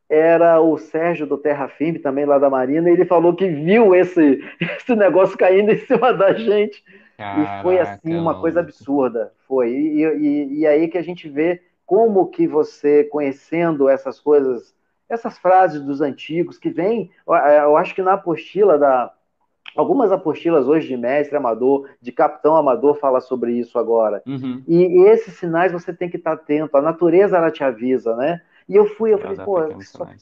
era o Sérgio do Terra Firme, também lá da Marina, e ele falou que viu esse, esse negócio caindo em cima da gente. Caraca, e foi assim uma coisa absurda. Foi. E, e, e, aí que a gente vê como que você, conhecendo essas coisas, essas frases dos antigos que vêm, eu acho que na apostila da. Algumas apostilas hoje de mestre amador, de capitão amador, fala sobre isso agora. Uhum. E, e esses sinais você tem que estar atento. A natureza ela te avisa, né? E eu fui, eu falei, pô,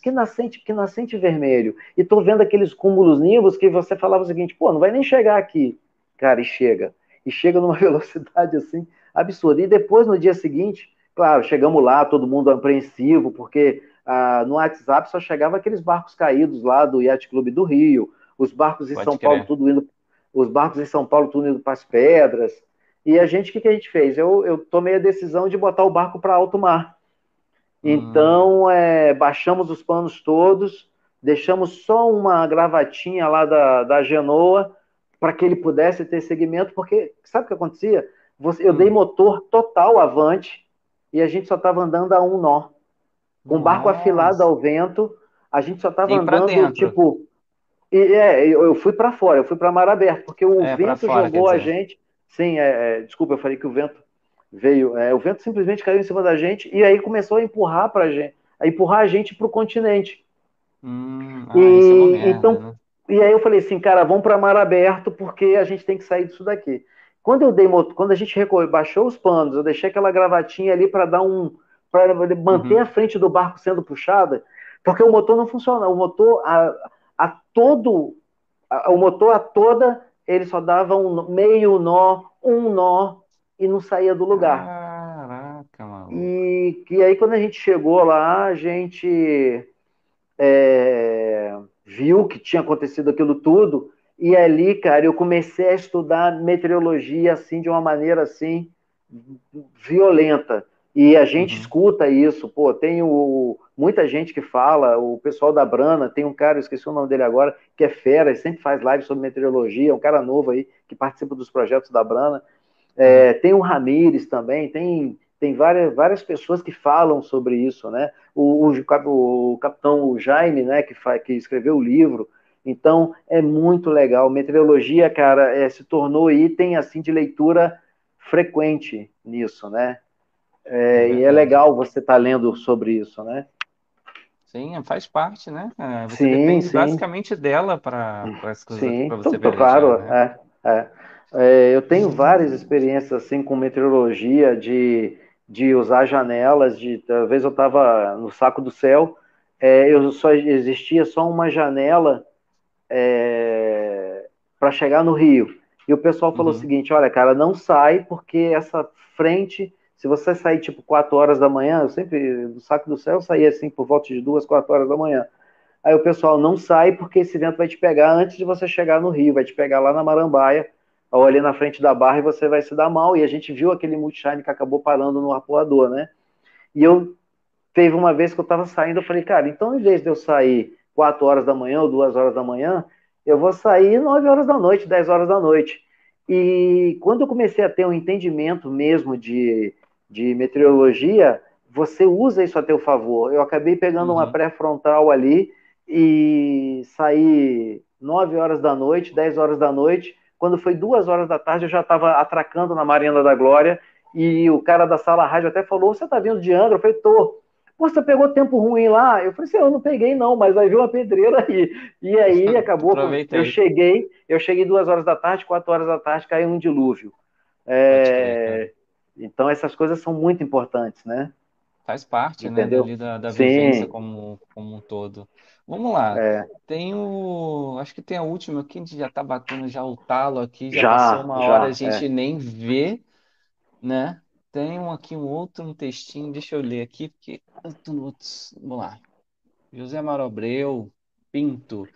que nascente, que nascente vermelho. E tô vendo aqueles cúmulos nimbos que você falava o seguinte, pô, não vai nem chegar aqui. Cara, e chega. E chega numa velocidade assim absurda. E depois, no dia seguinte, claro, chegamos lá, todo mundo apreensivo, porque ah, no WhatsApp só chegava aqueles barcos caídos lá do Yacht Clube do Rio, os barcos em Pode São querer. Paulo tudo indo, os barcos em São Paulo tudo indo para as pedras. E a gente, o que, que a gente fez? Eu, eu tomei a decisão de botar o barco para alto mar. Então, é, baixamos os panos todos, deixamos só uma gravatinha lá da, da Genoa para que ele pudesse ter segmento, porque sabe o que acontecia? Você, eu dei hum. motor total avante e a gente só estava andando a um nó. Com o barco afilado ao vento, a gente só estava andando, tipo. E, é, eu fui para fora, eu fui para mar aberto, porque o é, vento fora, jogou a gente. Sim, é, é, desculpa, eu falei que o vento veio, é, o vento simplesmente caiu em cima da gente e aí começou a empurrar para gente, a empurrar a gente para o continente. Hum, ah, e é então, né? e aí eu falei assim, cara, vamos para mar aberto porque a gente tem que sair disso daqui. Quando eu dei quando a gente baixou os panos, eu deixei aquela gravatinha ali para dar um para manter uhum. a frente do barco sendo puxada, porque o motor não funciona, o motor a, a todo a, o motor a toda ele só dava um meio nó, um nó, e não saía do lugar. Caraca, mano. E, e aí, quando a gente chegou lá, a gente é, viu que tinha acontecido aquilo tudo. E ali, cara, eu comecei a estudar meteorologia assim de uma maneira assim violenta. E a gente uhum. escuta isso, pô, tem o, muita gente que fala, o pessoal da Brana, tem um cara, eu esqueci o nome dele agora, que é fera, sempre faz live sobre meteorologia, é um cara novo aí, que participa dos projetos da Brana. É, tem o Ramires também, tem, tem várias, várias pessoas que falam sobre isso, né? O, o, o capitão Jaime, né, que, fa, que escreveu o livro. Então, é muito legal. Meteorologia, cara, é, se tornou item assim de leitura frequente nisso, né? É, é e é legal você estar tá lendo sobre isso, né? Sim, faz parte, né? É, você sim, depende sim. basicamente dela para as coisas para você ver. Claro, né? é, é. É, eu tenho várias experiências assim com meteorologia, de, de usar janelas, de talvez eu estava no saco do céu, é, eu só existia só uma janela é, para chegar no Rio. E o pessoal falou uhum. o seguinte: olha, cara, não sai porque essa frente, se você sair tipo 4 horas da manhã, eu sempre do saco do céu eu saía assim por volta de 2, 4 horas da manhã. Aí o pessoal não sai porque esse vento vai te pegar antes de você chegar no Rio, vai te pegar lá na Marambaia ou ali na frente da barra e você vai se dar mal. E a gente viu aquele multishine que acabou parando no arpoador, né? E eu teve uma vez que eu estava saindo, eu falei, cara, então em vez de eu sair 4 horas da manhã ou 2 horas da manhã, eu vou sair 9 horas da noite, 10 horas da noite. E quando eu comecei a ter um entendimento mesmo de, de meteorologia, você usa isso a teu favor. Eu acabei pegando uhum. uma pré-frontal ali e saí 9 horas da noite, 10 horas da noite, quando foi duas horas da tarde, eu já estava atracando na Marina da Glória e o cara da sala rádio até falou: Você está vindo de Angra? Eu falei: Tô. Você pegou tempo ruim lá? Eu falei assim, eu não peguei não, mas vai vir uma pedreira aí. E aí acabou, eu cheguei, eu cheguei duas horas da tarde, quatro horas da tarde, caiu um dilúvio. É... Então essas coisas são muito importantes, né? faz parte, né, entendeu? dali da, da vivência como, como um todo. Vamos lá. é, Tem o. Acho que tem a última aqui, a gente já tá batendo já o talo aqui, já passou já, uma hora, a já, é. gente nem vê, né? Tem um aqui um outro um textinho, deixa eu ler aqui, porque. Vamos lá. José Marobreu Pinto.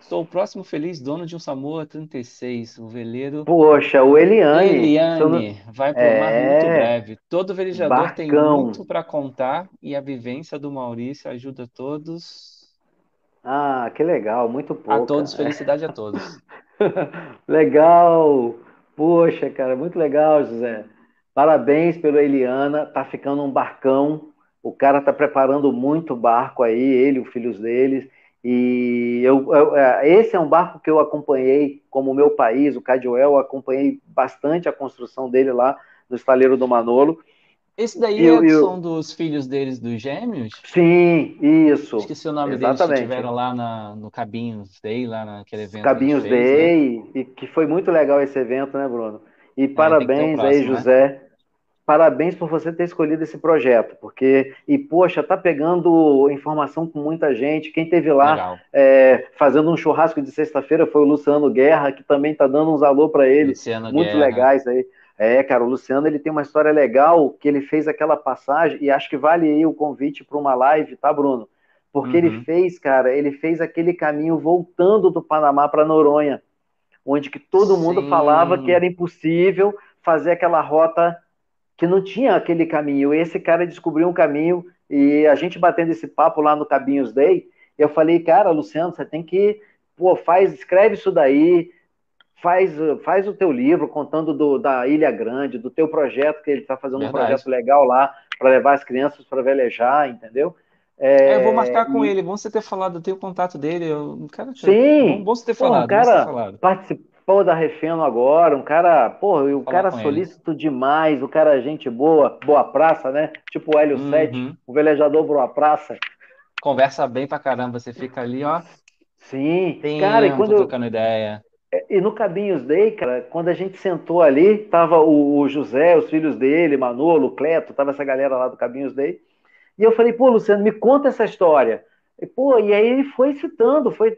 Sou o próximo feliz dono de um Samoa 36, o veleiro Poxa, o Eliane, se eu não- Eliane. Vai pro mar muito é, breve. Todo velejador tem barcão. muito para contar e a vivência do Maurício ajuda todos. Ah, que legal, muito A pouca. todos, felicidade a todos. Legal! Poxa, cara, muito legal, José. Parabéns pelo Eliana, tá ficando um barcão. O cara tá preparando muito barco aí, ele, os filhos deles. E eu, eu- é, esse é um barco que eu acompanhei como meu país, o Cadioel, eu acompanhei bastante a construção dele lá no estaleiro do Manolo. Esse daí E é- eu- são dos filhos deles, dos gêmeos? Sim, isso. Esqueci o nome deles que Exatamente. tiveram lá na, no Cabinhos Day, lá naquele evento Cabinhos fez, né? Day, e que foi muito legal esse evento, né, Bruno? E É, parabéns aí, próximo, né? José. Parabéns por você ter escolhido esse projeto, porque, e poxa, tá pegando informação com muita gente. Quem teve lá é, fazendo um churrasco de sexta-feira foi o Luciano Guerra, que também tá dando uns alô para ele, Luciano muito Guerra. legais aí. É, cara, o Luciano ele tem uma história legal que ele fez aquela passagem e acho que vale aí o convite para uma live, tá, Bruno? Porque ele Uhum. fez, cara, ele fez aquele caminho voltando do Panamá para Noronha, onde que todo mundo Sim. falava que era impossível fazer aquela rota que não tinha aquele caminho. Esse cara descobriu um caminho e a gente batendo esse papo lá no Cabinhos Day, eu falei, cara, Luciano, você tem que, pô, faz, escreve isso daí, faz, faz o teu livro contando do, da Ilha Grande, do teu projeto, que ele está fazendo Verdade. um projeto legal lá para levar as crianças para velejar, entendeu? É, eu vou marcar com e- ele. Bom você ter falado, eu tenho o contato dele. Eu, cara, Sim. bom, bom você ter Pô, um falado, ter cara falado. participou da Refeno agora, um cara, porra, o Falar cara com ele. solícito demais, o cara é gente boa, boa praça, né? Tipo o Hélio Uhum. 7, o velejador boa praça. Conversa bem pra caramba. Você fica ali, ó, Sim, tempo cara, e quando eu, trocando ideia. E no Cabinhos Day, cara, quando a gente sentou ali, tava o, o José, os filhos dele, Manolo, Cleto, tava essa galera lá do Cabinhos Day, e eu falei, pô, Luciano, me conta essa história. E, pô, e aí ele foi citando, foi,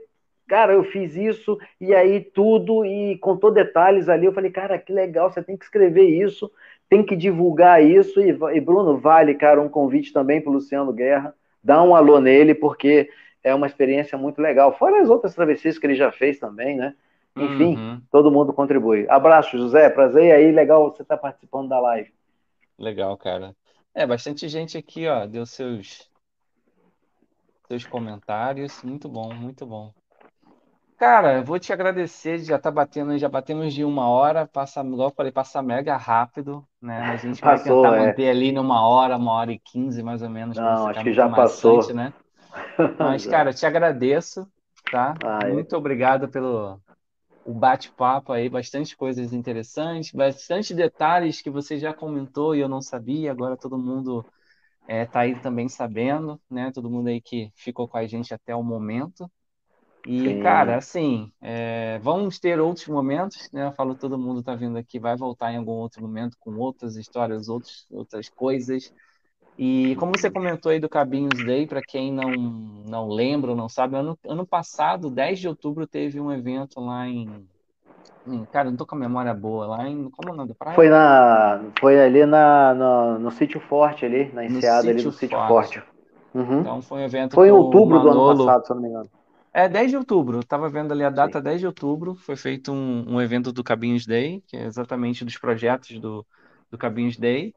cara, eu fiz isso, e aí tudo, e contou detalhes ali, eu falei, cara, que legal, você tem que escrever isso, tem que divulgar isso, e, e Bruno, vale, cara, um convite também pro Luciano Guerra, dá um alô nele, porque é uma experiência muito legal, fora as outras travessias que ele já fez também, né? Enfim, Uhum. todo mundo contribui. Abraço, José, prazer, e aí, legal você estar participando da live. Legal, cara. É, bastante gente aqui, ó, deu seus seus comentários. Muito bom, muito bom. Cara, eu vou te agradecer, já tá batendo, já batemos de uma hora, passa, igual eu falei, passa mega rápido, né? Mas a gente vai Passou, tentar é. manter ali numa hora, uma hora e quinze, mais ou menos, não acho que já passou. né? Mas, cara, te agradeço, tá? É. Muito obrigado pelo o bate-papo aí, bastante coisas interessantes, bastante detalhes que você já comentou e eu não sabia, agora todo mundo é, tá aí também sabendo, né? Todo mundo aí que ficou com a gente até o momento. E, Sim. cara, assim, é, vamos ter outros momentos, né? Eu falo, todo mundo tá vindo aqui, vai voltar em algum outro momento com outras histórias, outros, outras coisas. E como você comentou aí do Cabinhos Day, para quem não, não lembra ou não sabe, ano, ano passado, 10 de outubro, teve um evento lá em, em- Cara, não tô com a memória boa, lá em. Como é o nome da praia? Foi, na, foi ali na, no, no Sítio Forte, ali, na enseada ali do Sítio Forte. Forte. Uhum. Então foi um evento Foi em outubro do ano passado, se eu não me engano. É 10 de outubro, eu tava vendo ali a data 10 de outubro, foi feito um, um evento do Cabinhos Day, que é exatamente dos projetos do, do Cabinhos Day,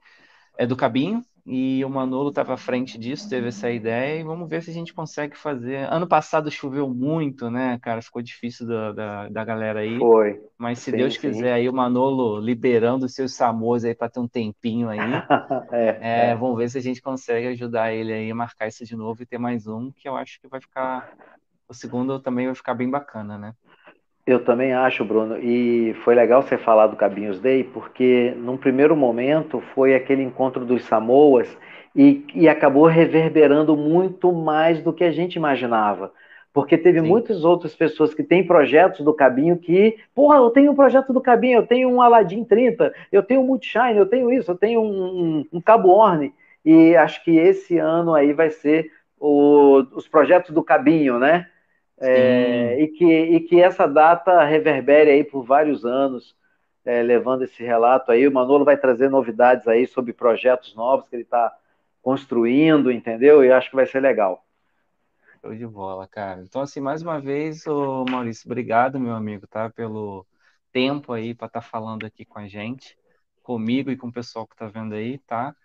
é do Cabinho, e o Manolo estava à frente disso, teve essa ideia, e vamos ver se a gente consegue fazer. Ano passado choveu muito, né, cara? Ficou difícil da, da, da galera aí, Foi. mas se sim, Deus sim. quiser, aí o Manolo liberando os seus Samos aí para ter um tempinho aí. é, É, é. vamos ver se a gente consegue ajudar ele aí a marcar isso de novo e ter mais um, que eu acho que vai ficar. O segundo também vai ficar bem bacana, né? Eu também acho, Bruno, e foi legal você falar do Cabinhos Day, porque num primeiro momento foi aquele encontro dos Samoas e, e acabou reverberando muito mais do que a gente imaginava. Porque teve Sim. muitas outras pessoas que têm projetos do Cabinho que, porra, eu tenho um projeto do Cabinho, eu tenho um Aladdin 30, eu tenho um Multishine, eu tenho isso, eu tenho um, um, um Cabo Orne. e acho que esse ano aí vai ser o, os projetos do Cabinho, né? É, e, que, e que essa data reverbere aí por vários anos, é, levando esse relato aí. O Manolo vai trazer novidades aí sobre projetos novos que ele está construindo, entendeu? E acho que vai ser legal. Show de bola, cara. Então, assim, mais uma vez, ô Maurício, obrigado, meu amigo, tá? Pelo tempo aí para estar tá falando aqui com a gente, comigo e com o pessoal que tá vendo aí, tá?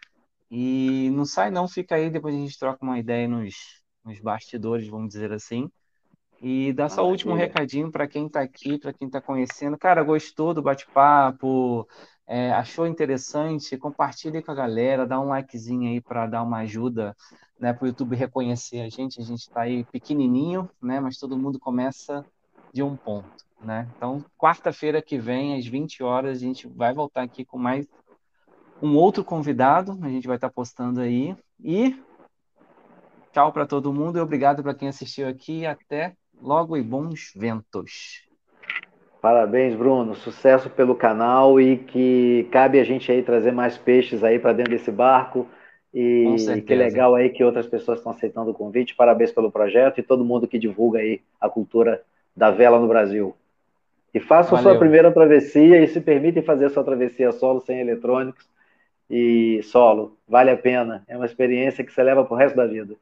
E não sai não, fica aí, depois a gente troca uma ideia nos, nos bastidores, vamos dizer assim. E dá só o último recadinho para quem está aqui, para quem está conhecendo. Cara, gostou do bate-papo? É, achou interessante? Compartilhe com a galera, dá um likezinho aí para dar uma ajuda né, para o YouTube reconhecer a gente. A gente está aí pequenininho, né, mas todo mundo começa de um ponto. Né? Então, quarta-feira que vem, às 20 horas, a gente vai voltar aqui com mais um outro convidado. A gente vai estar tá postando aí. E tchau para todo mundo e obrigado para quem assistiu aqui. Até logo e bons ventos. Parabéns, Bruno. Sucesso pelo canal e que cabe a gente aí trazer mais peixes aí para dentro desse barco. E que legal aí que outras pessoas estão aceitando o convite. Parabéns pelo projeto e todo mundo que divulga aí a cultura da vela no Brasil. E façam sua primeira travessia e se permitem fazer sua travessia solo, sem eletrônicos e solo. Vale a pena. É uma experiência que você leva para o resto da vida.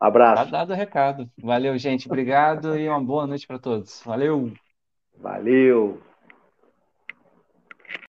Abraço. Tá dado o recado. Valeu, gente. Obrigado e uma boa noite para todos. Valeu. Valeu.